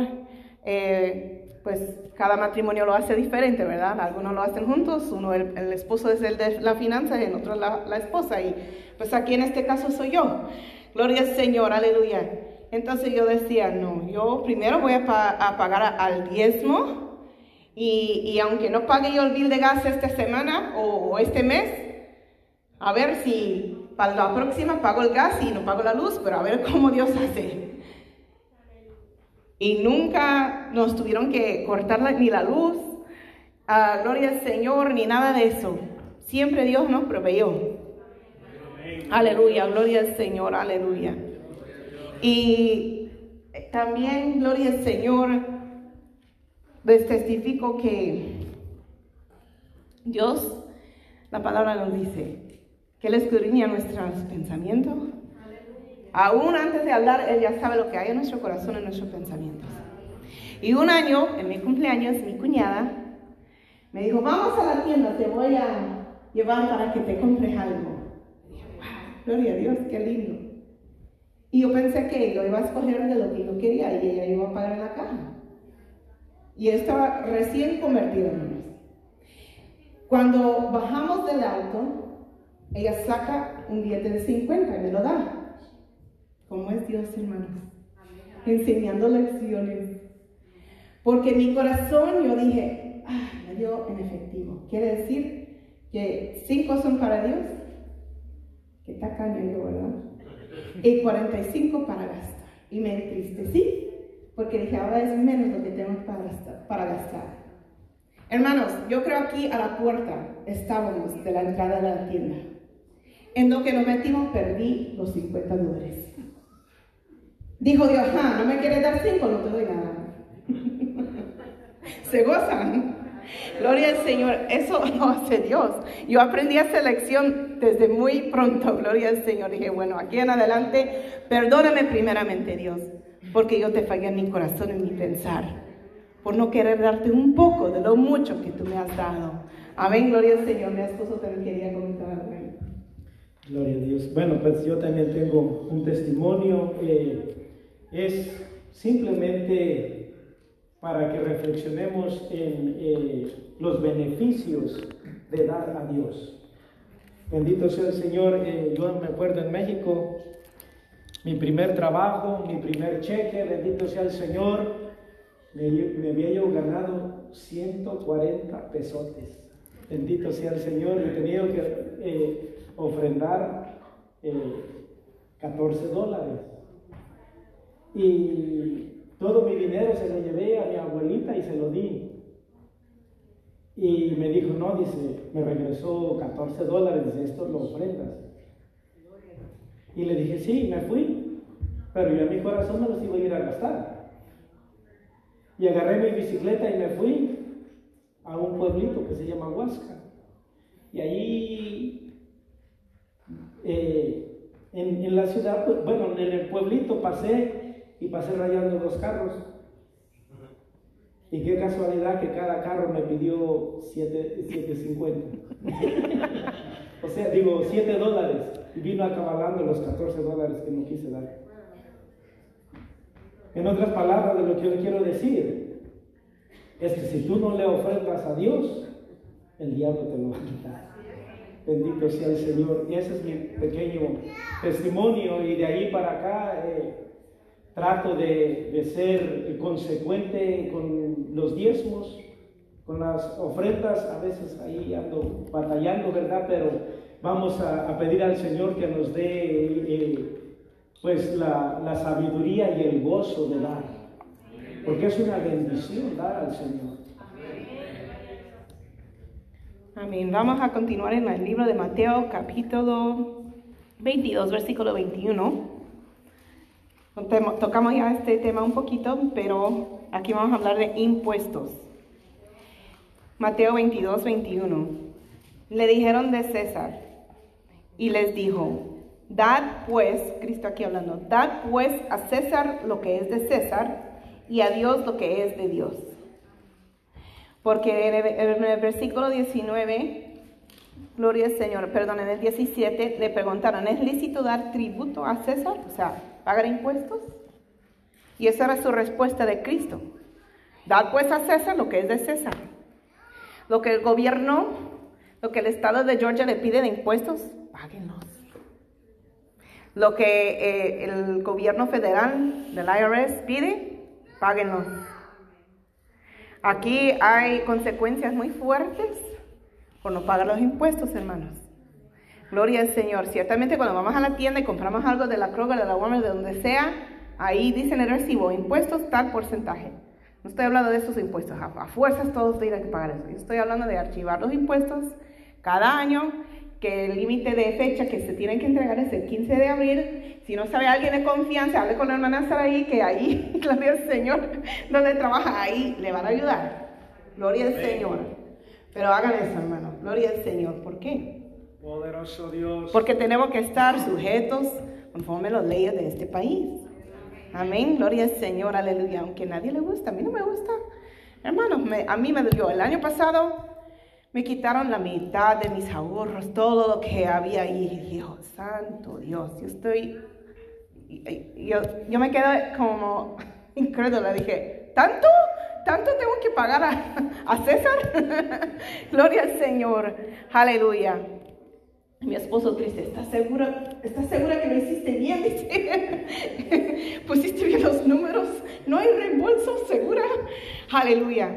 eh, pues cada matrimonio lo hace diferente, ¿verdad? Algunos lo hacen juntos, uno el, esposo es el de la finanza y el otro la, la esposa. Y pues aquí en este caso soy yo. Gloria al Señor, aleluya. Entonces yo decía, no, yo primero voy a, pagar al diezmo y, aunque no pague yo el bill de gas esta semana o, este mes, a ver si para la próxima pago el gas y no pago la luz, pero a ver cómo Dios hace. Y nunca nos tuvieron que cortar ni la luz, ah, gloria al Señor, ni nada de eso. Siempre Dios nos proveyó. Aleluya, gloria al Señor, aleluya. Y también, gloria al Señor, les testifico que Dios, la palabra nos dice, que Él escudriña nuestros pensamientos. Aún antes de hablar, Él ya sabe lo que hay en nuestro corazón, en nuestros pensamientos. Y un año, en mi cumpleaños, mi cuñada me dijo, vamos a la tienda, te voy a llevar para que te compres algo. Y dije, wow, gloria a Dios, qué lindo. Y yo pensé que lo iba a escoger de lo que yo quería y ella iba a pagar la caja. Y estaba recién convertida en Cuando bajamos del auto, ella saca un billete de 50 y me lo da. ¿Cómo es Dios, hermanos? Enseñando lecciones. Porque en mi corazón yo dije, ah, me dio en efectivo. Quiere decir que cinco son para Dios. Qué tacaño yo, ¿verdad? Y 45 para gastar. Y me entristecí, porque dije, ahora es menos lo que tenemos para gastar. Hermanos, yo creo aquí a la puerta estábamos de la entrada de la tienda. En lo que nos metimos perdí los 50 dólares. Dijo Dios, ah, no me quieres dar 5, no te doy nada. Se gozan. Gloria al Señor, eso no hace Dios. Yo aprendí esa lección desde muy pronto, gloria al Señor. Dije, bueno, aquí en adelante, perdóname primeramente Dios, porque yo te fallé en mi corazón, en mi pensar, por no querer darte un poco de lo mucho que tú me has dado. Amén, gloria al Señor. Mi esposo también quería comentar algo. Gloria a Dios. Bueno, pues yo también tengo un testimonio. Eh, es simplemente para que reflexionemos en eh, los beneficios de dar a Dios. Bendito sea el Señor. Eh, yo me acuerdo en México, mi primer trabajo, mi primer cheque, bendito sea el Señor, me, había yo ganado 140 pesotes. Bendito sea el Señor. Y tenía que ofrendar 14 eh, dólares. Y todo mi dinero se lo llevé a mi abuelita y se lo di. Y me dijo, no, dice, me regresó 14 dólares, de esto lo ofrendas. Y le dije, sí, me fui, pero yo a mi corazón me los iba a ir a gastar. Y agarré mi bicicleta y me fui a un pueblito que se llama Huasca. Y ahí eh, en, la ciudad, pues, bueno, en el pueblito pasé y pasé rayando dos carros. Y qué casualidad que cada carro me pidió 7.50. o sea, digo, 7 dólares. Y vino acabalando los 14 dólares que no quise dar. En otras palabras, de lo que yo quiero decir, es que si tú no le ofrendas a Dios, el diablo te lo va a quitar. Bendito sea el Señor. Y ese es mi pequeño testimonio y de ahí para acá eh, trato de, ser consecuente con los diezmos, con las ofrendas. A veces ahí ando batallando, ¿verdad? Pero vamos a, pedir al Señor que nos dé eh, pues la, la sabiduría y el gozo de dar. Porque es una bendición dar al Señor. Amén. Vamos a continuar en el libro de Mateo, capítulo 22, versículo 21. Tocamos ya este tema un poquito, pero aquí vamos a hablar de impuestos. Mateo 22, 21. Le dijeron de César y les dijo, dad pues, Cristo aquí hablando, dad pues a César lo que es de César y a Dios lo que es de Dios. Porque en el, versículo 19, gloria al Señor, perdón, en el 17 le preguntaron, ¿es lícito dar tributo a César? O sea, pagar impuestos. Y esa era su respuesta de Cristo. Dad pues a César lo que es de César. Lo que el gobierno, lo que el Estado de Georgia le pide de impuestos, páguenlos. Lo que eh, el gobierno federal del IRS pide, páguenlos. Aquí hay consecuencias muy fuertes por no pagar los impuestos, hermanos. Gloria al Señor. Ciertamente cuando vamos a la tienda y compramos algo de la Kroger, de la Walmart, de donde sea, ahí dicen el recibo, impuestos tal porcentaje. No estoy hablando de esos impuestos, a, fuerzas todos tienen que pagar eso. Yo estoy hablando de archivar los impuestos cada año que el límite de fecha que se tienen que entregar es el 15 de abril. Si no sabe alguien de confianza, hable con la hermana Saraí, que ahí, gloria al Señor, donde trabaja, ahí le van a ayudar. Gloria al Señor. Pero hagan eso, hermano. Gloria al Señor. ¿Por qué? Poderoso Dios. Porque tenemos que estar sujetos conforme a las leyes de este país. Amén. Gloria al Señor. Aleluya. Aunque a nadie le gusta, a mí no me gusta. Hermano, a mí me dolió. El año pasado me quitaron la mitad de mis ahorros, todo lo que había ahí. Y oh, santo Dios, yo estoy, yo, yo me quedé como incrédula. Dije, ¿tanto? ¿Tanto tengo que pagar a, a César? Gloria al Señor. Aleluya. Mi esposo triste, ¿estás segura? ¿Estás segura que lo hiciste bien? ¿Pusiste bien los números? ¿No hay reembolso? ¿Segura? Aleluya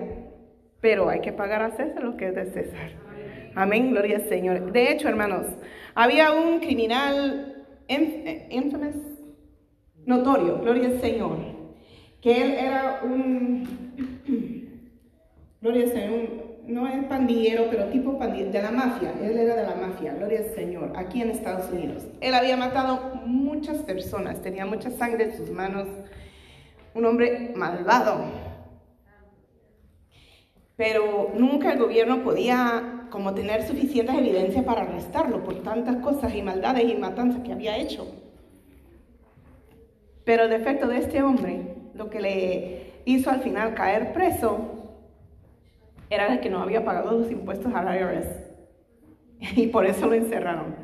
pero hay que pagar a César lo que es de César. Amén, gloria al Señor. De hecho, hermanos, había un criminal infamous, notorio, gloria al Señor, que él era un, gloria al Señor, no es pandillero, pero tipo pandillero, de la mafia, él era de la mafia, gloria al Señor, aquí en Estados Unidos. Él había matado muchas personas, tenía mucha sangre en sus manos, un hombre malvado, pero nunca el gobierno podía como tener suficientes evidencias para arrestarlo por tantas cosas y maldades y matanzas que había hecho. Pero el defecto de este hombre, lo que le hizo al final caer preso, era de que no había pagado los impuestos al IRS. Y por eso lo encerraron.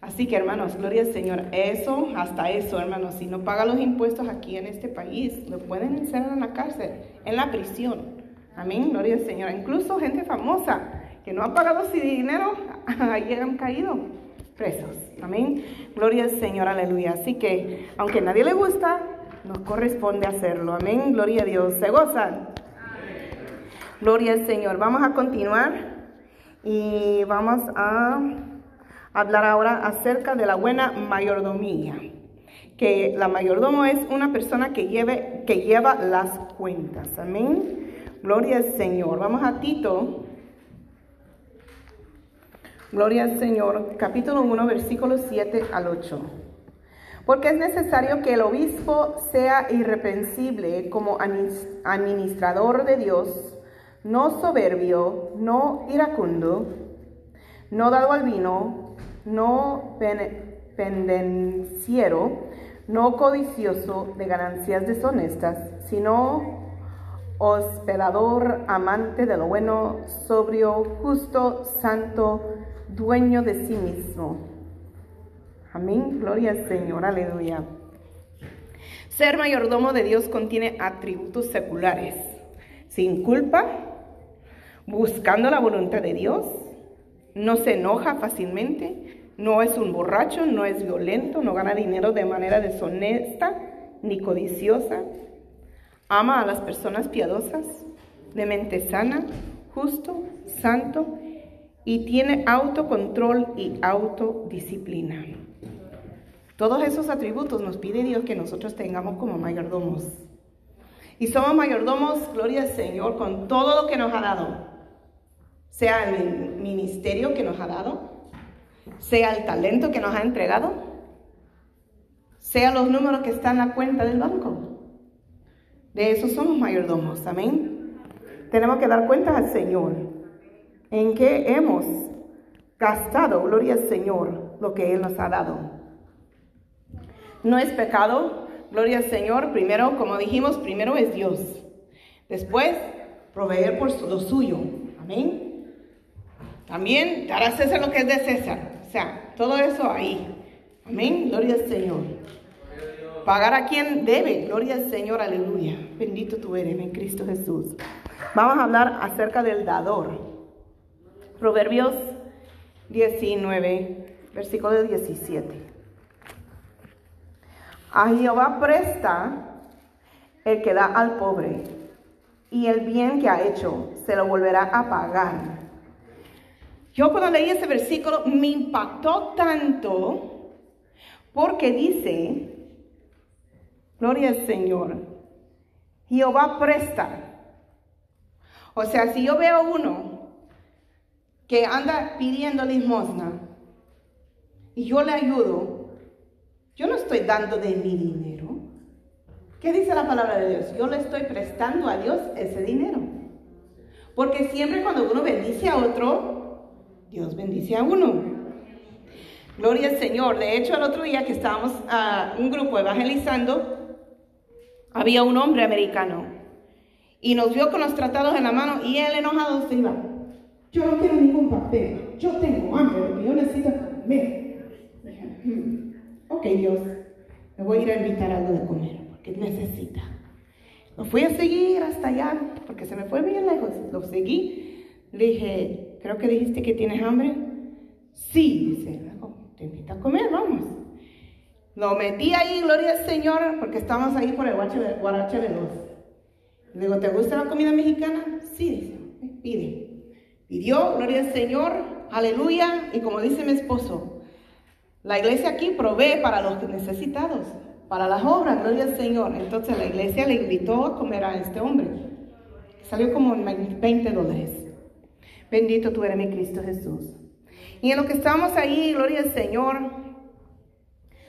Así que hermanos, gloria al Señor. Eso, hasta eso, hermanos, si no paga los impuestos aquí en este país, lo pueden encerrar en la cárcel, en la prisión. Amén, gloria al Señor. Incluso gente famosa que no ha pagado su dinero, ahí han caído presos. Amén, gloria al Señor, aleluya. Así que, aunque a nadie le gusta, nos corresponde hacerlo. Amén, gloria a Dios. ¿Se gozan? Gloria al Señor. Vamos a continuar y vamos a hablar ahora acerca de la buena mayordomía. Que la mayordomo es una persona que, lleve, que lleva las cuentas. Amén. Gloria al Señor. Vamos a Tito. Gloria al Señor. Capítulo 1, versículos 7 al 8. Porque es necesario que el obispo sea irreprensible como administrador de Dios, no soberbio, no iracundo, no dado al vino, no pendenciero, no codicioso de ganancias deshonestas, sino hospedador, amante de lo bueno, sobrio, justo, santo, dueño de sí mismo. Amén, gloria al Señor, aleluya. Ser mayordomo de Dios contiene atributos seculares, sin culpa, buscando la voluntad de Dios, no se enoja fácilmente, no es un borracho, no es violento, no gana dinero de manera deshonesta ni codiciosa, ama a las personas piadosas, de mente sana, justo, santo y tiene autocontrol y autodisciplina. Todos esos atributos nos pide Dios que nosotros tengamos como mayordomos. Y somos mayordomos, gloria al Señor, con todo lo que nos ha dado. Sea el ministerio que nos ha dado, sea el talento que nos ha entregado, sea los números que están en la cuenta del banco. De eso somos mayordomos, amén. Tenemos que dar cuentas al Señor en qué hemos gastado, gloria al Señor, lo que Él nos ha dado. No es pecado, gloria al Señor. Primero, como dijimos, primero es Dios. Después, proveer por lo suyo. Amén. También dar César lo que es de César. O sea, todo eso ahí. Amén. Gloria al Señor. Pagar a quien debe. Gloria al Señor. Aleluya. Bendito tú eres en Cristo Jesús. Vamos a hablar acerca del dador. Proverbios 19, versículo 17. A Jehová presta el que da al pobre, y el bien que ha hecho se lo volverá a pagar. Yo cuando leí ese versículo me impactó tanto porque dice, gloria al Señor, Jehová presta. O sea, si yo veo uno que anda pidiendo limosna y yo le ayudo, yo no estoy dando de mi dinero. ¿Qué dice la palabra de Dios? Yo le estoy prestando a Dios ese dinero. Porque siempre cuando uno bendice a otro, Dios bendice a uno. Gloria al Señor. De hecho, el otro día que estábamos a un grupo evangelizando, había un hombre americano y nos vio con los tratados en la mano y él enojado se iba. Yo no quiero ningún papel. Yo tengo hambre, yo necesito comer. Hmm. Ok, Dios, me voy a ir a invitar algo de comer, porque necesita. Lo fui a seguir hasta allá, porque se me fue bien lejos. Lo seguí. Le dije, creo que dijiste que tienes hambre. Sí, dice, te invito a comer, vamos. Lo metí ahí, gloria al Señor, porque estamos ahí por el Guarache Veloz. Le digo, ¿te gusta la comida mexicana? Sí, dice, pide. Pidió, gloria al Señor, aleluya, y como dice mi esposo, la iglesia aquí provee para los necesitados, para las obras, gloria al Señor. Entonces la iglesia le invitó a comer a este hombre. Salió como 20 dólares. Bendito tú eres mi Cristo Jesús. Y en lo que estamos ahí, gloria al Señor,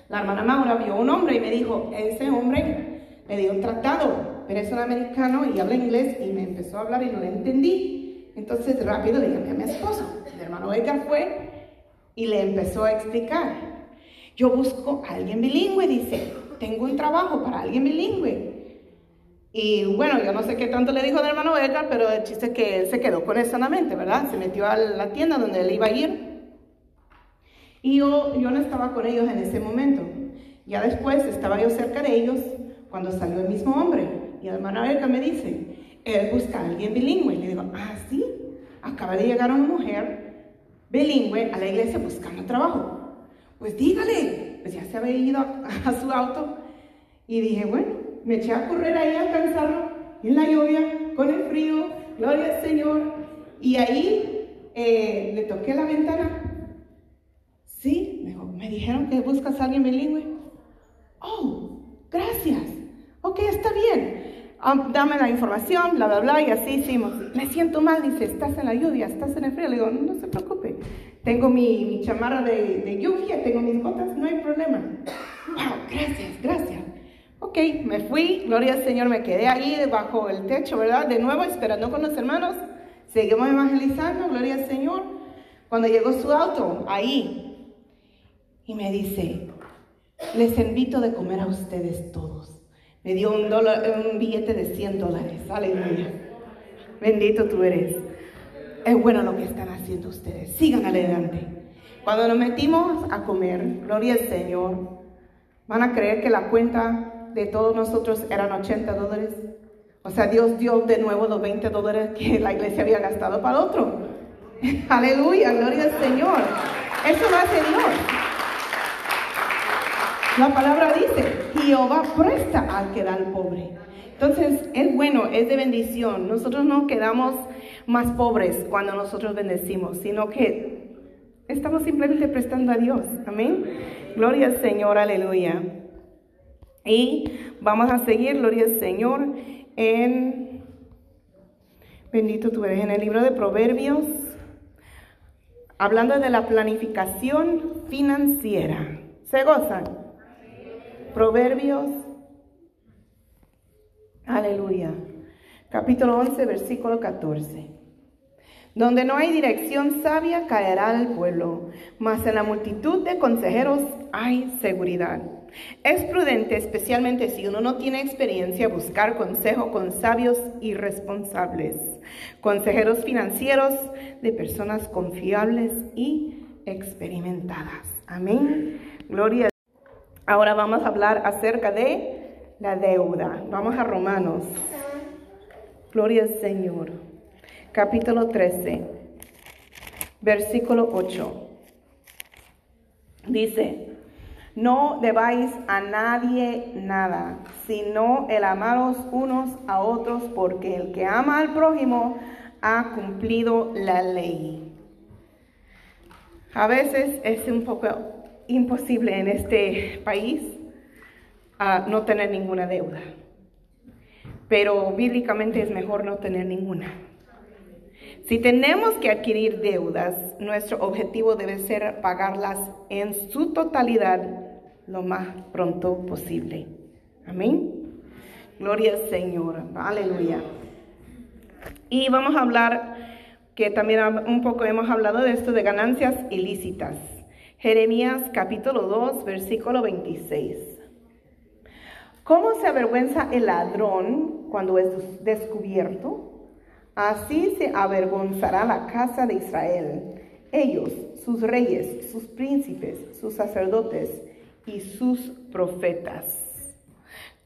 la hermana Maura vio un hombre y me dijo, ese hombre le dio un tratado, pero es un americano y habla inglés y me empezó a hablar y no le entendí. Entonces rápido le llamé a mi esposo. El hermano Edgar fue y le empezó a explicar. Yo busco a alguien bilingüe, dice, tengo un trabajo para alguien bilingüe. Y bueno, yo no sé qué tanto le dijo el hermano Edgar, pero el chiste es que él se quedó con él sanamente, ¿verdad? Se metió a la tienda donde él iba a ir. Y yo, yo no estaba con ellos en ese momento. Ya después estaba yo cerca de ellos cuando salió el mismo hombre. Y el hermano Erika me dice, él busca a alguien bilingüe. Y le digo, ah, sí, acaba de llegar una mujer bilingüe a la iglesia buscando trabajo. Pues dígale, pues ya se había ido a, su auto. Y dije, bueno, me eché a correr ahí a alcanzarlo en la lluvia, con el frío, gloria al Señor. Y ahí eh, le toqué la ventana. Sí, me, me dijeron que buscas a alguien bilingüe. Oh, gracias. Ok, está bien. Ah, dame la información, bla, bla, bla, y así hicimos. Me siento mal, dice, estás en la lluvia, estás en el frío. Le digo, no, se preocupe. Tengo mi, mi chamarra de, de, lluvia, tengo mis botas, no hay problema. Wow, gracias, gracias. Ok, me fui, gloria al Señor, me quedé ahí debajo del techo, ¿verdad? De nuevo, esperando con los hermanos. Seguimos evangelizando, gloria al Señor. Cuando llegó su auto, ahí, y me dice, les invito de comer a ustedes todos. Me dio un, un billete de 100 dólares. Aleluya. Bendito tú eres. Es bueno lo que están haciendo ustedes. Sigan adelante. Cuando nos metimos a comer, gloria al Señor, van a creer que la cuenta de todos nosotros eran 80 dólares. O sea, Dios dio de nuevo los 20 dólares que la iglesia había gastado para otro. Aleluya, gloria al Señor. Eso lo hace Dios. La palabra dice, Jehová presta al que da al pobre. Entonces, es bueno, es de bendición. Nosotros no quedamos más pobres cuando nosotros bendecimos, sino que estamos simplemente prestando a Dios. Amén. Gloria al Señor, aleluya. Y vamos a seguir, gloria al Señor, en, bendito tú eres, en el libro de Proverbios, hablando de la planificación financiera. ¿Se gozan? Proverbios, aleluya, capítulo 11, versículo 14. Donde no hay dirección sabia caerá el pueblo, mas en la multitud de consejeros hay seguridad. Es prudente, especialmente si uno no tiene experiencia, buscar consejo con sabios y responsables, consejeros financieros de personas confiables y experimentadas. Amén. Gloria Ahora vamos a hablar acerca de la deuda. Vamos a Romanos. Gloria al Señor. Capítulo 13, versículo 8. Dice, no debáis a nadie nada, sino el amaros unos a otros, porque el que ama al prójimo ha cumplido la ley. A veces es un poco imposible en este país no tener ninguna deuda. Pero bíblicamente es mejor no tener ninguna. Si tenemos que adquirir deudas, nuestro objetivo debe ser pagarlas en su totalidad lo más pronto posible. Amén. Gloria al Señor. Aleluya. Y vamos a hablar, que también un poco hemos hablado de esto, de ganancias ilícitas. Jeremías capítulo 2, versículo 26. ¿Cómo se avergüenza el ladrón cuando es descubierto? Así se avergonzará la casa de Israel, ellos, sus reyes, sus príncipes, sus sacerdotes y sus profetas.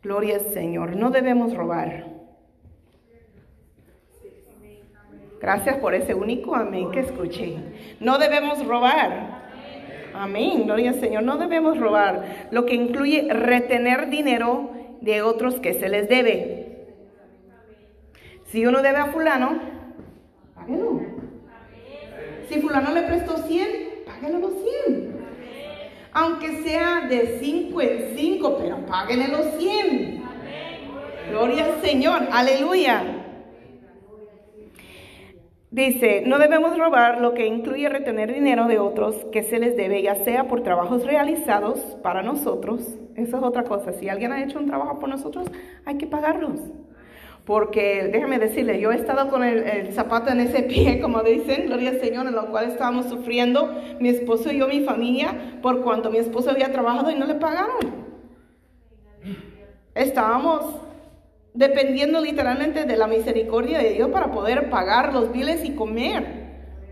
Gloria al Señor, no debemos robar. Gracias por ese único amén que escuché. No debemos robar. Amén, gloria al Señor. No debemos robar, lo que incluye retener dinero de otros que se les debe. Si uno debe a fulano, páguelo. Si fulano le prestó 100, páguelo los 100. Aunque sea de 5 en 5, pero páguenle los 100. Gloria al Señor, aleluya. Dice, no debemos robar lo que incluye retener dinero de otros que se les debe, ya sea por trabajos realizados para nosotros. Eso es otra cosa. Si alguien ha hecho un trabajo por nosotros, hay que pagarlos. Porque déjame decirle, yo he estado con el, zapato en ese pie, como dicen, gloria al Señor, en lo cual estábamos sufriendo mi esposo y yo, mi familia, por cuanto mi esposo había trabajado y no le pagaron. Estábamos dependiendo literalmente de la misericordia de Dios para poder pagar los biles y comer,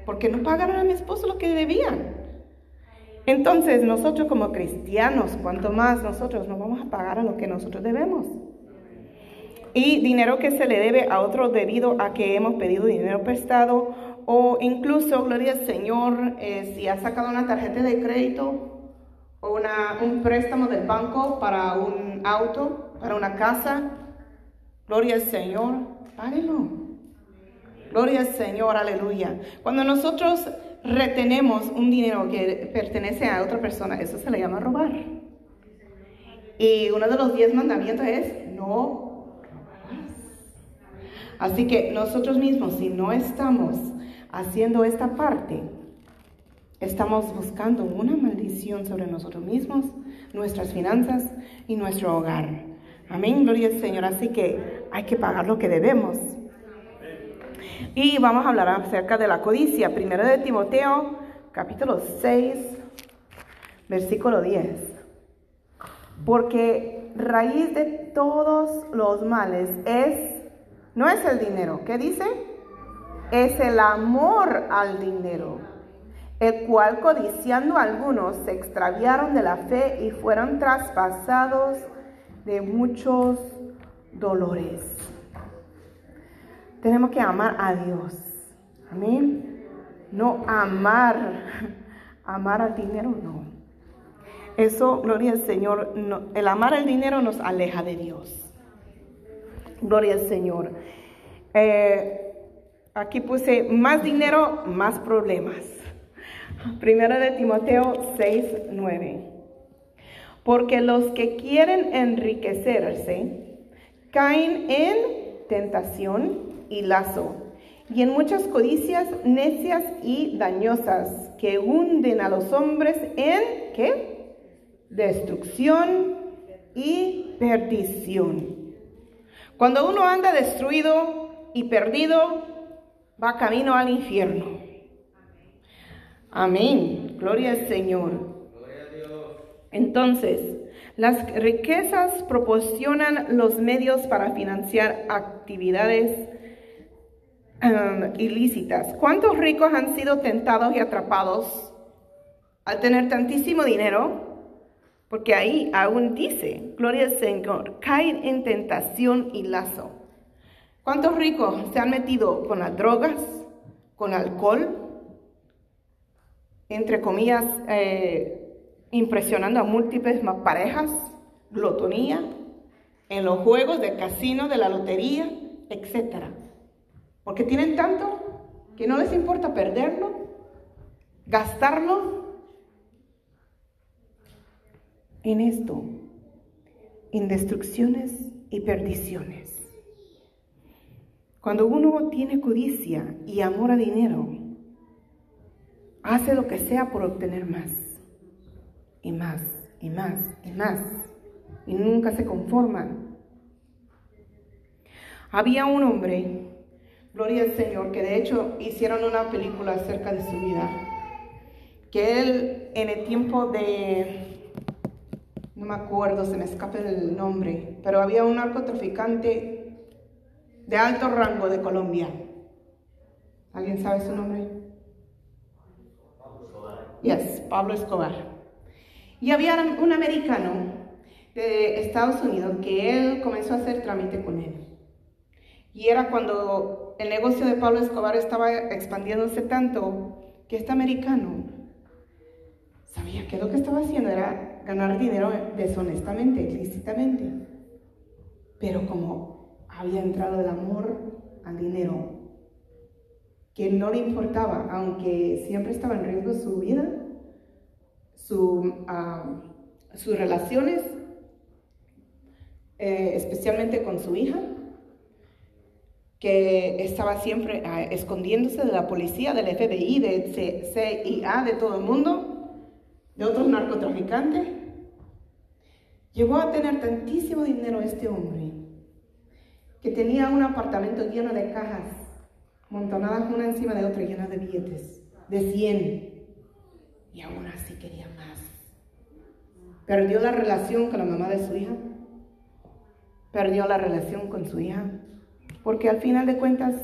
porque no pagaron a mi esposo lo que debían. Entonces nosotros como cristianos, cuanto más nosotros nos vamos a pagar a lo que nosotros debemos. Y dinero que se le debe a otro debido a que hemos pedido dinero prestado o incluso, gloria al Señor, eh, si ha sacado una tarjeta de crédito o una, un préstamo del banco para un auto, para una casa, gloria al Señor, páguelo. Gloria al Señor, aleluya. Cuando nosotros retenemos un dinero que pertenece a otra persona, eso se le llama robar. Y uno de los diez mandamientos es no. Así que nosotros mismos, si no estamos haciendo esta parte, estamos buscando una maldición sobre nosotros mismos, nuestras finanzas y nuestro hogar. Amén, gloria al Señor. Así que hay que pagar lo que debemos. Y vamos a hablar acerca de la codicia. Primero de Timoteo, capítulo 6, versículo 10. Porque raíz de todos los males es, no es el dinero, ¿qué dice? Es el amor al dinero, el cual codiciando algunos se extraviaron de la fe y fueron traspasados de muchos dolores. Tenemos que amar a Dios. Amén. No amar, amar al dinero, no. Eso, gloria al Señor, el amar al dinero nos aleja de Dios. Gloria al Señor. Eh, aquí puse más dinero, más problemas. Primero de Timoteo 6, 9. Porque los que quieren enriquecerse caen en tentación y lazo, y en muchas codicias necias y dañosas que hunden a los hombres en ¿qué? Destrucción y perdición. Cuando uno anda destruido y perdido, va camino al infierno. Amén. Gloria al Señor. Entonces, las riquezas proporcionan los medios para financiar actividades Um, ilícitas. ¿Cuántos ricos han sido tentados y atrapados al tener tantísimo dinero? Porque ahí aún dice, gloria al Señor, caen en tentación y lazo. ¿Cuántos ricos se han metido con las drogas, con alcohol, entre comillas, eh, impresionando a múltiples parejas, glotonía, en los juegos de casino, de la lotería, etcétera? Porque tienen tanto que no les importa perderlo, gastarlo en esto, en destrucciones y perdiciones. Cuando uno tiene codicia y amor a dinero, hace lo que sea por obtener más, y más, y más, y más, y nunca se conforma. Había un hombre Gloria al Señor, que de hecho hicieron una película acerca de su vida. Que él en el tiempo de, no me acuerdo, se me escapa el nombre, pero había un narcotraficante de alto rango de Colombia. ¿Alguien sabe su nombre? Yes, Pablo Escobar. Y había un americano de Estados Unidos que él comenzó a hacer trámite con él. Y era cuando el negocio de Pablo Escobar estaba expandiéndose tanto que este americano sabía que lo que estaba haciendo era ganar dinero deshonestamente, ilícitamente. Pero como había entrado el amor al dinero, que no le importaba, aunque siempre estaba en riesgo su vida, ah, sus relaciones, eh, especialmente con su hija, que estaba siempre ah, escondiéndose de la policía, del FBI, de CIA, de todo el mundo, de otros narcotraficantes. Llegó a tener tantísimo dinero este hombre que tenía un apartamento lleno de cajas, montonadas una encima de otra, llenas de billetes, de 100. Y aún así quería más. Perdió la relación con la mamá de su hija. Perdió la relación con su hija porque al final de cuentas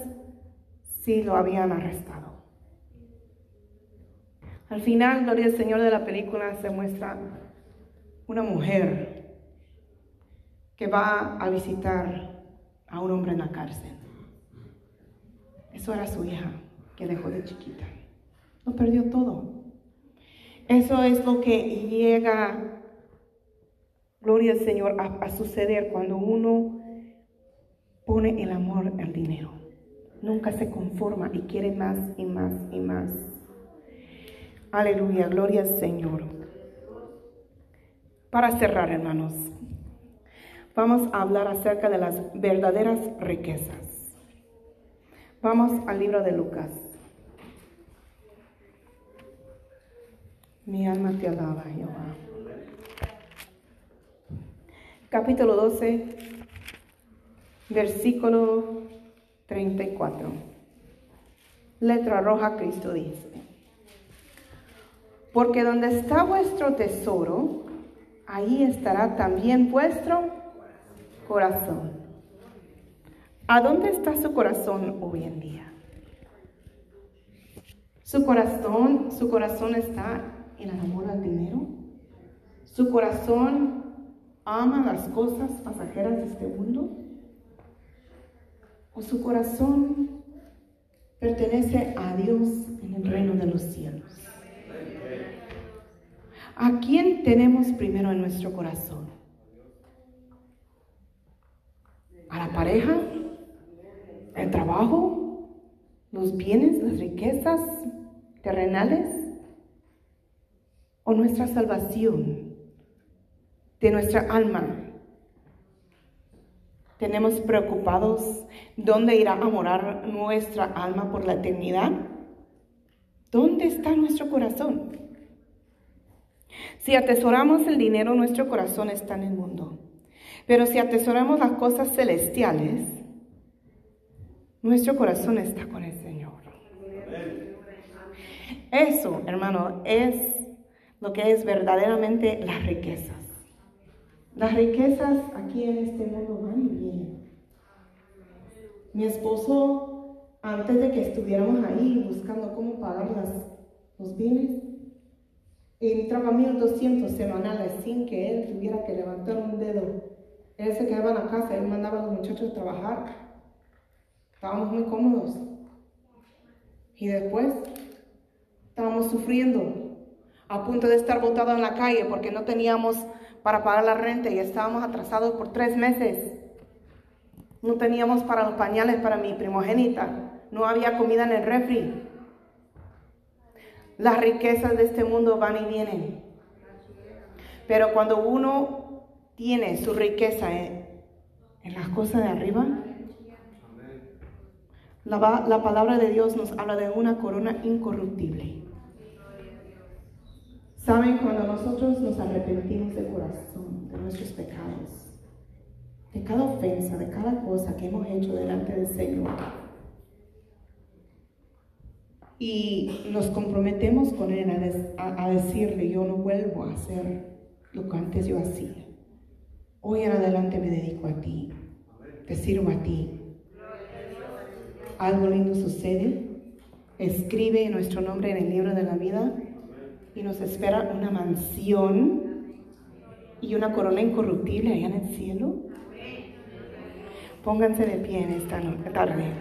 sí lo habían arrestado. Al final, gloria al Señor de la película, se muestra una mujer que va a visitar a un hombre en la cárcel. Eso era su hija que dejó de chiquita. Lo perdió todo. Eso es lo que llega, gloria al Señor, a, a suceder cuando uno pone el amor al dinero. Nunca se conforma y quiere más y más y más. Aleluya, gloria al Señor. Para cerrar, hermanos, vamos a hablar acerca de las verdaderas riquezas. Vamos al libro de Lucas. Mi alma te alaba, Jehová. Capítulo 12, versículo 34. Letra roja, Cristo dice. Porque donde está vuestro tesoro, ahí estará también vuestro corazón. ¿A dónde está su corazón hoy en día? Su corazón, su corazón está en el amor al dinero. Su corazón ama las cosas pasajeras de este mundo. O su corazón pertenece a Dios en el reino de los cielos. ¿A quién tenemos primero en nuestro corazón? ¿A la pareja? ¿El trabajo? ¿Los bienes? ¿Las riquezas terrenales? ¿O nuestra salvación de nuestra alma? ¿Tenemos preocupados dónde irá a morar nuestra alma por la eternidad? ¿Dónde está nuestro corazón? Si atesoramos el dinero, nuestro corazón está en el mundo. Pero si atesoramos las cosas celestiales, nuestro corazón está con el Señor. Eso, hermano, es lo que es verdaderamente las riquezas. Las riquezas aquí en este mundo van y vienen. Mi esposo, antes de que estuviéramos ahí buscando cómo pagar los bienes, entraba 1200 semanales sin que él tuviera que levantar un dedo. Él se quedaba en la casa, él mandaba a los muchachos a trabajar. Estábamos muy cómodos. Y después estábamos sufriendo, a punto de estar botados en la calle porque no teníamos para pagar la renta y estábamos atrasados por tres meses. No teníamos para los pañales para mi primogénita. No había comida en el refri. Las riquezas de este mundo van y vienen. Pero cuando uno tiene su riqueza en, las cosas de arriba, la, la, palabra de Dios nos habla de una corona incorruptible. Saben, cuando nosotros nos arrepentimos de corazón de nuestros pecados, de cada ofensa, de cada cosa que hemos hecho delante del Señor, y nos comprometemos con Él a, decirle, yo no vuelvo a hacer lo que antes yo hacía. Hoy en adelante me dedico a ti, te sirvo a ti. Algo lindo sucede. Escribe nuestro nombre en el libro de la vida y nos espera una mansión y una corona incorruptible allá en el cielo. Pónganse de pie en esta tarde.